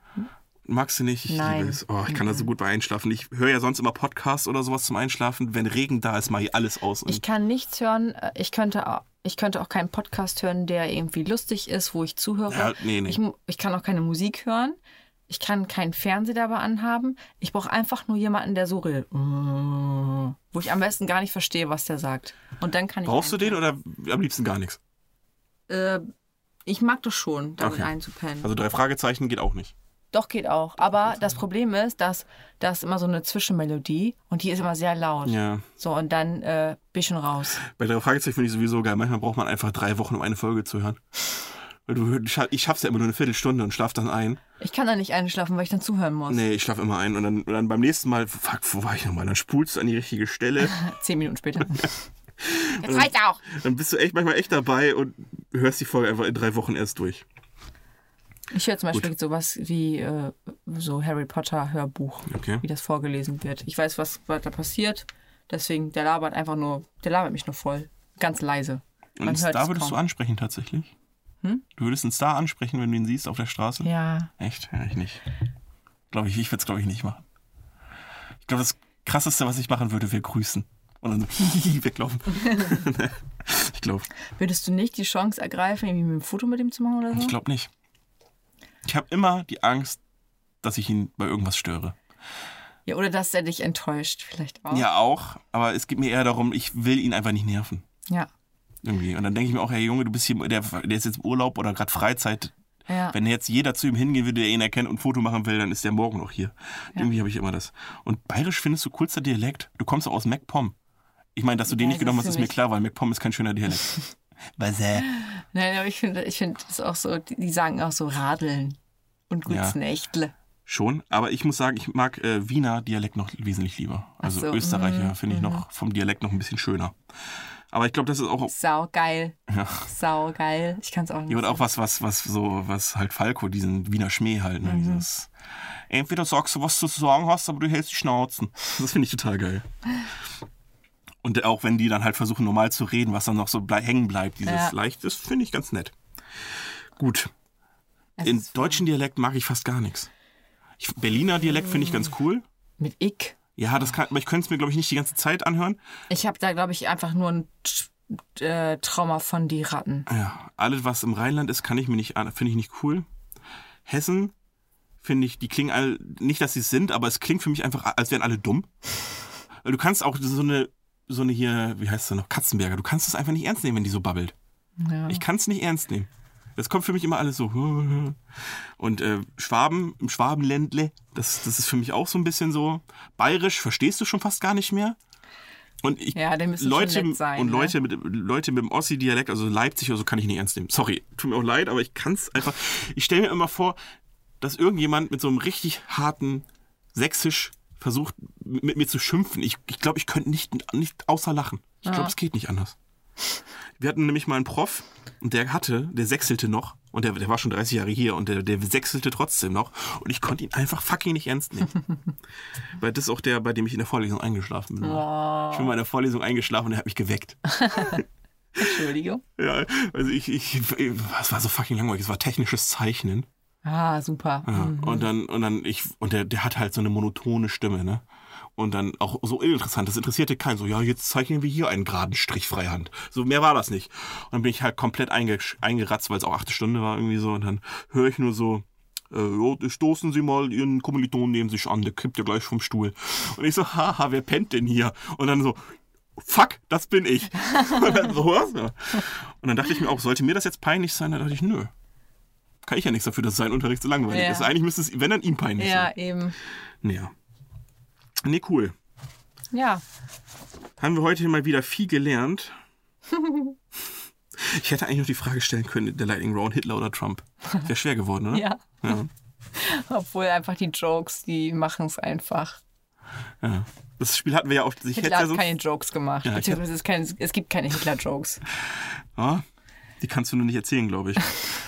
Speaker 1: Magst du nicht? Ich
Speaker 2: Nein.
Speaker 1: liebe es. Oh, ich kann da so gut bei einschlafen. Ich höre ja sonst immer Podcasts oder sowas zum Einschlafen. Wenn Regen da ist, mache ich alles aus.
Speaker 2: Ich kann nichts hören. äh, Ich könnte, au- ich könnte auch keinen Podcast hören, der irgendwie lustig ist, wo ich zuhöre.
Speaker 1: Ja, nee, nee.
Speaker 2: Ich, ich kann auch keine Musik hören. Ich kann keinen Fernseher dabei anhaben. Ich brauche einfach nur jemanden, der so redet. Wo ich am besten gar nicht verstehe, was der sagt. Und dann kann ich.
Speaker 1: Brauchst du den oder am liebsten gar nichts?
Speaker 2: Äh, ich mag das schon, damit
Speaker 1: Okay.
Speaker 2: einzupennen.
Speaker 1: Also drei Fragezeichen geht auch nicht.
Speaker 2: Doch, geht auch. Aber das Problem ist, dass da ist immer so eine Zwischenmelodie und die ist immer sehr laut.
Speaker 1: Ja.
Speaker 2: So, und dann äh, bin ich schon raus.
Speaker 1: Bei drei Fragezeichen finde ich sowieso geil. Manchmal braucht man einfach drei Wochen, um eine Folge zu hören. Weil du, ich schaff's ja immer nur eine Viertelstunde und schlaf dann ein.
Speaker 2: Ich kann da nicht einschlafen, weil ich dann zuhören muss.
Speaker 1: Nee, ich schlaf immer ein und dann, und dann beim nächsten Mal, fuck, wo war ich nochmal? Dann spulst du an die richtige Stelle. [laughs]
Speaker 2: Zehn Minuten später. [laughs] Jetzt reicht's auch.
Speaker 1: dann bist du echt manchmal echt dabei und hörst die Folge einfach in drei Wochen erst durch.
Speaker 2: Ich höre zum Beispiel sowas wie äh, so Harry Potter Hörbuch,
Speaker 1: Okay.
Speaker 2: wie das vorgelesen wird. Ich weiß, was, was da passiert. Deswegen, der labert einfach nur, der labert mich nur voll. Ganz leise.
Speaker 1: Und
Speaker 2: Man
Speaker 1: Star
Speaker 2: es
Speaker 1: würdest du
Speaker 2: kaum.
Speaker 1: ansprechen tatsächlich? Du würdest einen Star ansprechen, wenn du ihn siehst auf der Straße?
Speaker 2: Ja.
Speaker 1: Echt? Ja, ich nicht. Glaube ich, ich würde es glaube ich nicht machen. Ich glaube, das krasseste, was ich machen würde, wäre grüßen. Und dann so [laughs] weglaufen. [laughs] ich glaube.
Speaker 2: Würdest du nicht die Chance ergreifen, irgendwie ein Foto mit ihm zu machen oder so?
Speaker 1: Ich glaube nicht. Ich habe immer die Angst, dass ich ihn bei irgendwas störe.
Speaker 2: Ja, oder dass er dich enttäuscht, vielleicht auch.
Speaker 1: Ja, auch. Aber es geht mir eher darum, ich will ihn einfach nicht nerven.
Speaker 2: Ja.
Speaker 1: Irgendwie. Und dann denke ich mir auch, hey Junge, du bist hier, der, der ist jetzt im Urlaub oder gerade Freizeit.
Speaker 2: ja.
Speaker 1: Wenn jetzt jeder zu ihm hingehen würde, der ihn erkennt und ein Foto machen will, dann ist der morgen noch hier. Irgendwie habe ich immer das. Und bayerisch findest du coolster Dialekt. Du kommst auch aus MacPom. Ich meine, dass du den
Speaker 2: Ja,
Speaker 1: nicht genommen hast, ist mir klar, weil MacPom ist kein schöner Dialekt. [laughs] Was äh?
Speaker 2: Nein, aber ich finde, ich finde das auch so, die, sagen auch so Radeln und gutes
Speaker 1: Ja. Schon, aber ich muss sagen, ich mag äh, Wiener Dialekt noch wesentlich lieber. Also
Speaker 2: so,
Speaker 1: Österreicher finde ich noch vom Dialekt noch ein bisschen schöner. Aber ich glaube, das ist auch,
Speaker 2: Sau geil.
Speaker 1: ja,
Speaker 2: Sau geil. Ich kann es auch nicht.
Speaker 1: ja, und auch was, was, was so, was halt Falco, diesen Wiener Schmäh halt, ne, dieses, entweder sagst du, was du zu sagen hast, aber du hältst die Schnauzen. Das finde ich total geil. Und auch wenn die dann halt versuchen, normal zu reden, was dann noch so blei hängen bleibt, dieses
Speaker 2: Ja.
Speaker 1: leicht, das finde ich ganz nett. Gut.
Speaker 2: Es
Speaker 1: In deutschen Dialekt mag ich fast gar nichts. Ich, Berliner Dialekt finde ich ganz cool.
Speaker 2: Mit ich.
Speaker 1: Ja, das kann, aber ich könnte es mir, glaube ich, nicht die ganze Zeit anhören.
Speaker 2: Ich habe da, glaube ich, einfach nur ein äh, Trauma von die Ratten.
Speaker 1: Ja, alles, was im Rheinland ist, kann ich mir nicht an, finde ich nicht cool. Hessen finde ich, die klingen alle, nicht, dass sie es sind, aber es klingt für mich einfach, als wären alle dumm. Du kannst auch so eine, so eine hier, wie heißt sie noch, Katzenberger, du kannst es einfach nicht ernst nehmen, wenn die so babbelt.
Speaker 2: Ja.
Speaker 1: Ich kann es nicht ernst nehmen. Das kommt für mich immer alles so. [laughs] Und äh, Schwaben, im Schwabenländle, das, das ist für mich auch so ein bisschen so. Bayerisch verstehst du schon fast gar nicht mehr. Und ich,
Speaker 2: Ja,
Speaker 1: Leute,
Speaker 2: sein,
Speaker 1: und
Speaker 2: ne?
Speaker 1: Leute, mit, Leute mit dem Ossi-Dialekt, also Leipzig oder so, kann ich nicht ernst nehmen. Sorry, tut mir auch leid, aber ich kann es einfach. Ich stelle mir immer vor, dass irgendjemand mit so einem richtig harten Sächsisch versucht, mit mir zu schimpfen. Ich, ich glaube, ich könnte nicht, nicht außer lachen. Ich glaube, es geht nicht anders. Wir hatten nämlich mal einen Prof und der hatte, der sechselte noch und der, der war schon 30 Jahre hier und der, der sechselte trotzdem noch und ich konnte ihn einfach fucking nicht ernst nehmen. [laughs] Weil das ist auch der, bei dem ich in der Vorlesung eingeschlafen bin. Ich bin mal in der Vorlesung eingeschlafen und er hat mich geweckt. [laughs]
Speaker 2: Entschuldigung.
Speaker 1: Ja, also ich, ich, es war so fucking langweilig. Es war technisches Zeichnen.
Speaker 2: Ah, super.
Speaker 1: Ja. Und dann, und dann, ich, und der, der hat halt so eine monotone Stimme, ne? Und dann auch so uninteressant. Das interessierte keinen. So, ja, jetzt zeichnen wir hier einen geraden Strich freihand. So, mehr war das nicht. Und dann bin ich halt komplett einge, eingeratzt, weil es auch achte Stunde war irgendwie so. Und dann höre ich nur so, äh, ja, stoßen Sie mal Ihren Kommilitonen neben sich an, der kippt ja gleich vom Stuhl. Und ich so, haha, wer pennt denn hier? Und dann so, fuck, das bin ich. [laughs] Und dann, so, was? Ja. Und dann dachte ich mir auch, sollte mir das jetzt peinlich sein? Da dachte ich, nö. Kann ich ja nichts dafür, dass sein Unterricht so langweilig
Speaker 2: Ja.
Speaker 1: ist. Eigentlich müsste es, wenn dann ihm peinlich
Speaker 2: Ja,
Speaker 1: sein.
Speaker 2: eben.
Speaker 1: Ja. Nee, cool.
Speaker 2: Ja.
Speaker 1: Haben wir heute mal wieder viel gelernt. [laughs] Ich hätte eigentlich noch die Frage stellen können, der Lightning Round, Hitler oder Trump. Wäre schwer geworden, oder? [laughs]
Speaker 2: Ja.
Speaker 1: Ja. [laughs]
Speaker 2: Obwohl einfach die Jokes, die machen es einfach.
Speaker 1: ja. Das Spiel hatten wir ja auch. Ich hätte
Speaker 2: Hitler
Speaker 1: ja
Speaker 2: hat keine Jokes gemacht.
Speaker 1: Ja, ich
Speaker 2: beziehungsweise es, kein, es gibt keine Hitler-Jokes.
Speaker 1: Ja, die kannst du nur nicht erzählen, glaube ich.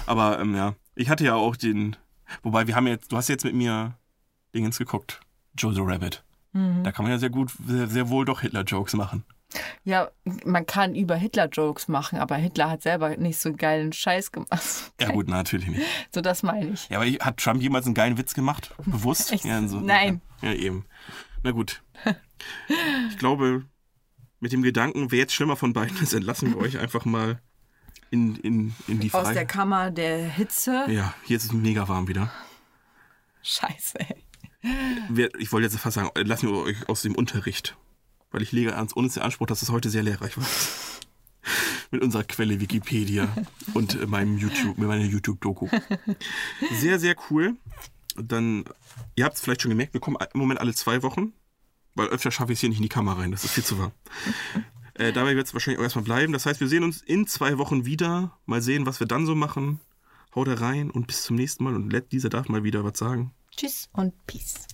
Speaker 1: Aber ähm, ja, ich hatte ja auch den. Wobei, wir haben jetzt, du hast jetzt mit mir Dingens geguckt. Jojo Rabbit.
Speaker 2: Mhm.
Speaker 1: Da kann man ja sehr gut, sehr, sehr wohl doch Hitler-Jokes machen.
Speaker 2: Ja, man kann über Hitler-Jokes machen, aber Hitler hat selber nicht so einen geilen Scheiß gemacht.
Speaker 1: Ja, gut, natürlich nicht. [laughs]
Speaker 2: So, das meine ich.
Speaker 1: Ja, aber hat Trump jemals einen geilen Witz gemacht? Bewusst? [laughs]
Speaker 2: Ich-
Speaker 1: ja, so,
Speaker 2: nein.
Speaker 1: Ja, eben. Na gut. [laughs] Ich glaube, mit dem Gedanken, wer jetzt schlimmer von beiden ist, entlassen wir euch einfach mal in, in, in die
Speaker 2: Aus der. Kammer der Hitze.
Speaker 1: Ja, hier ist es mega warm wieder.
Speaker 2: Scheiße, ey.
Speaker 1: Ich wollte jetzt fast sagen, lassen wir euch aus dem Unterricht. Weil ich lege ans uns den Anspruch, dass es heute sehr lehrreich war. [laughs] Mit unserer Quelle Wikipedia [laughs] und äh, meinem YouTube, mit meiner YouTube-Doku. Sehr, sehr cool. Dann, ihr habt es vielleicht schon gemerkt, wir kommen im Moment alle zwei Wochen, weil öfter schaffe ich es hier nicht in die Kamera rein. Das ist viel zu warm. [laughs] Äh, dabei wird es wahrscheinlich auch erstmal bleiben. Das heißt, wir sehen uns in zwei Wochen wieder. Mal sehen, was wir dann so machen. Haut da rein und bis zum nächsten Mal. Und dieser darf mal wieder was sagen.
Speaker 2: Tschüss und Peace.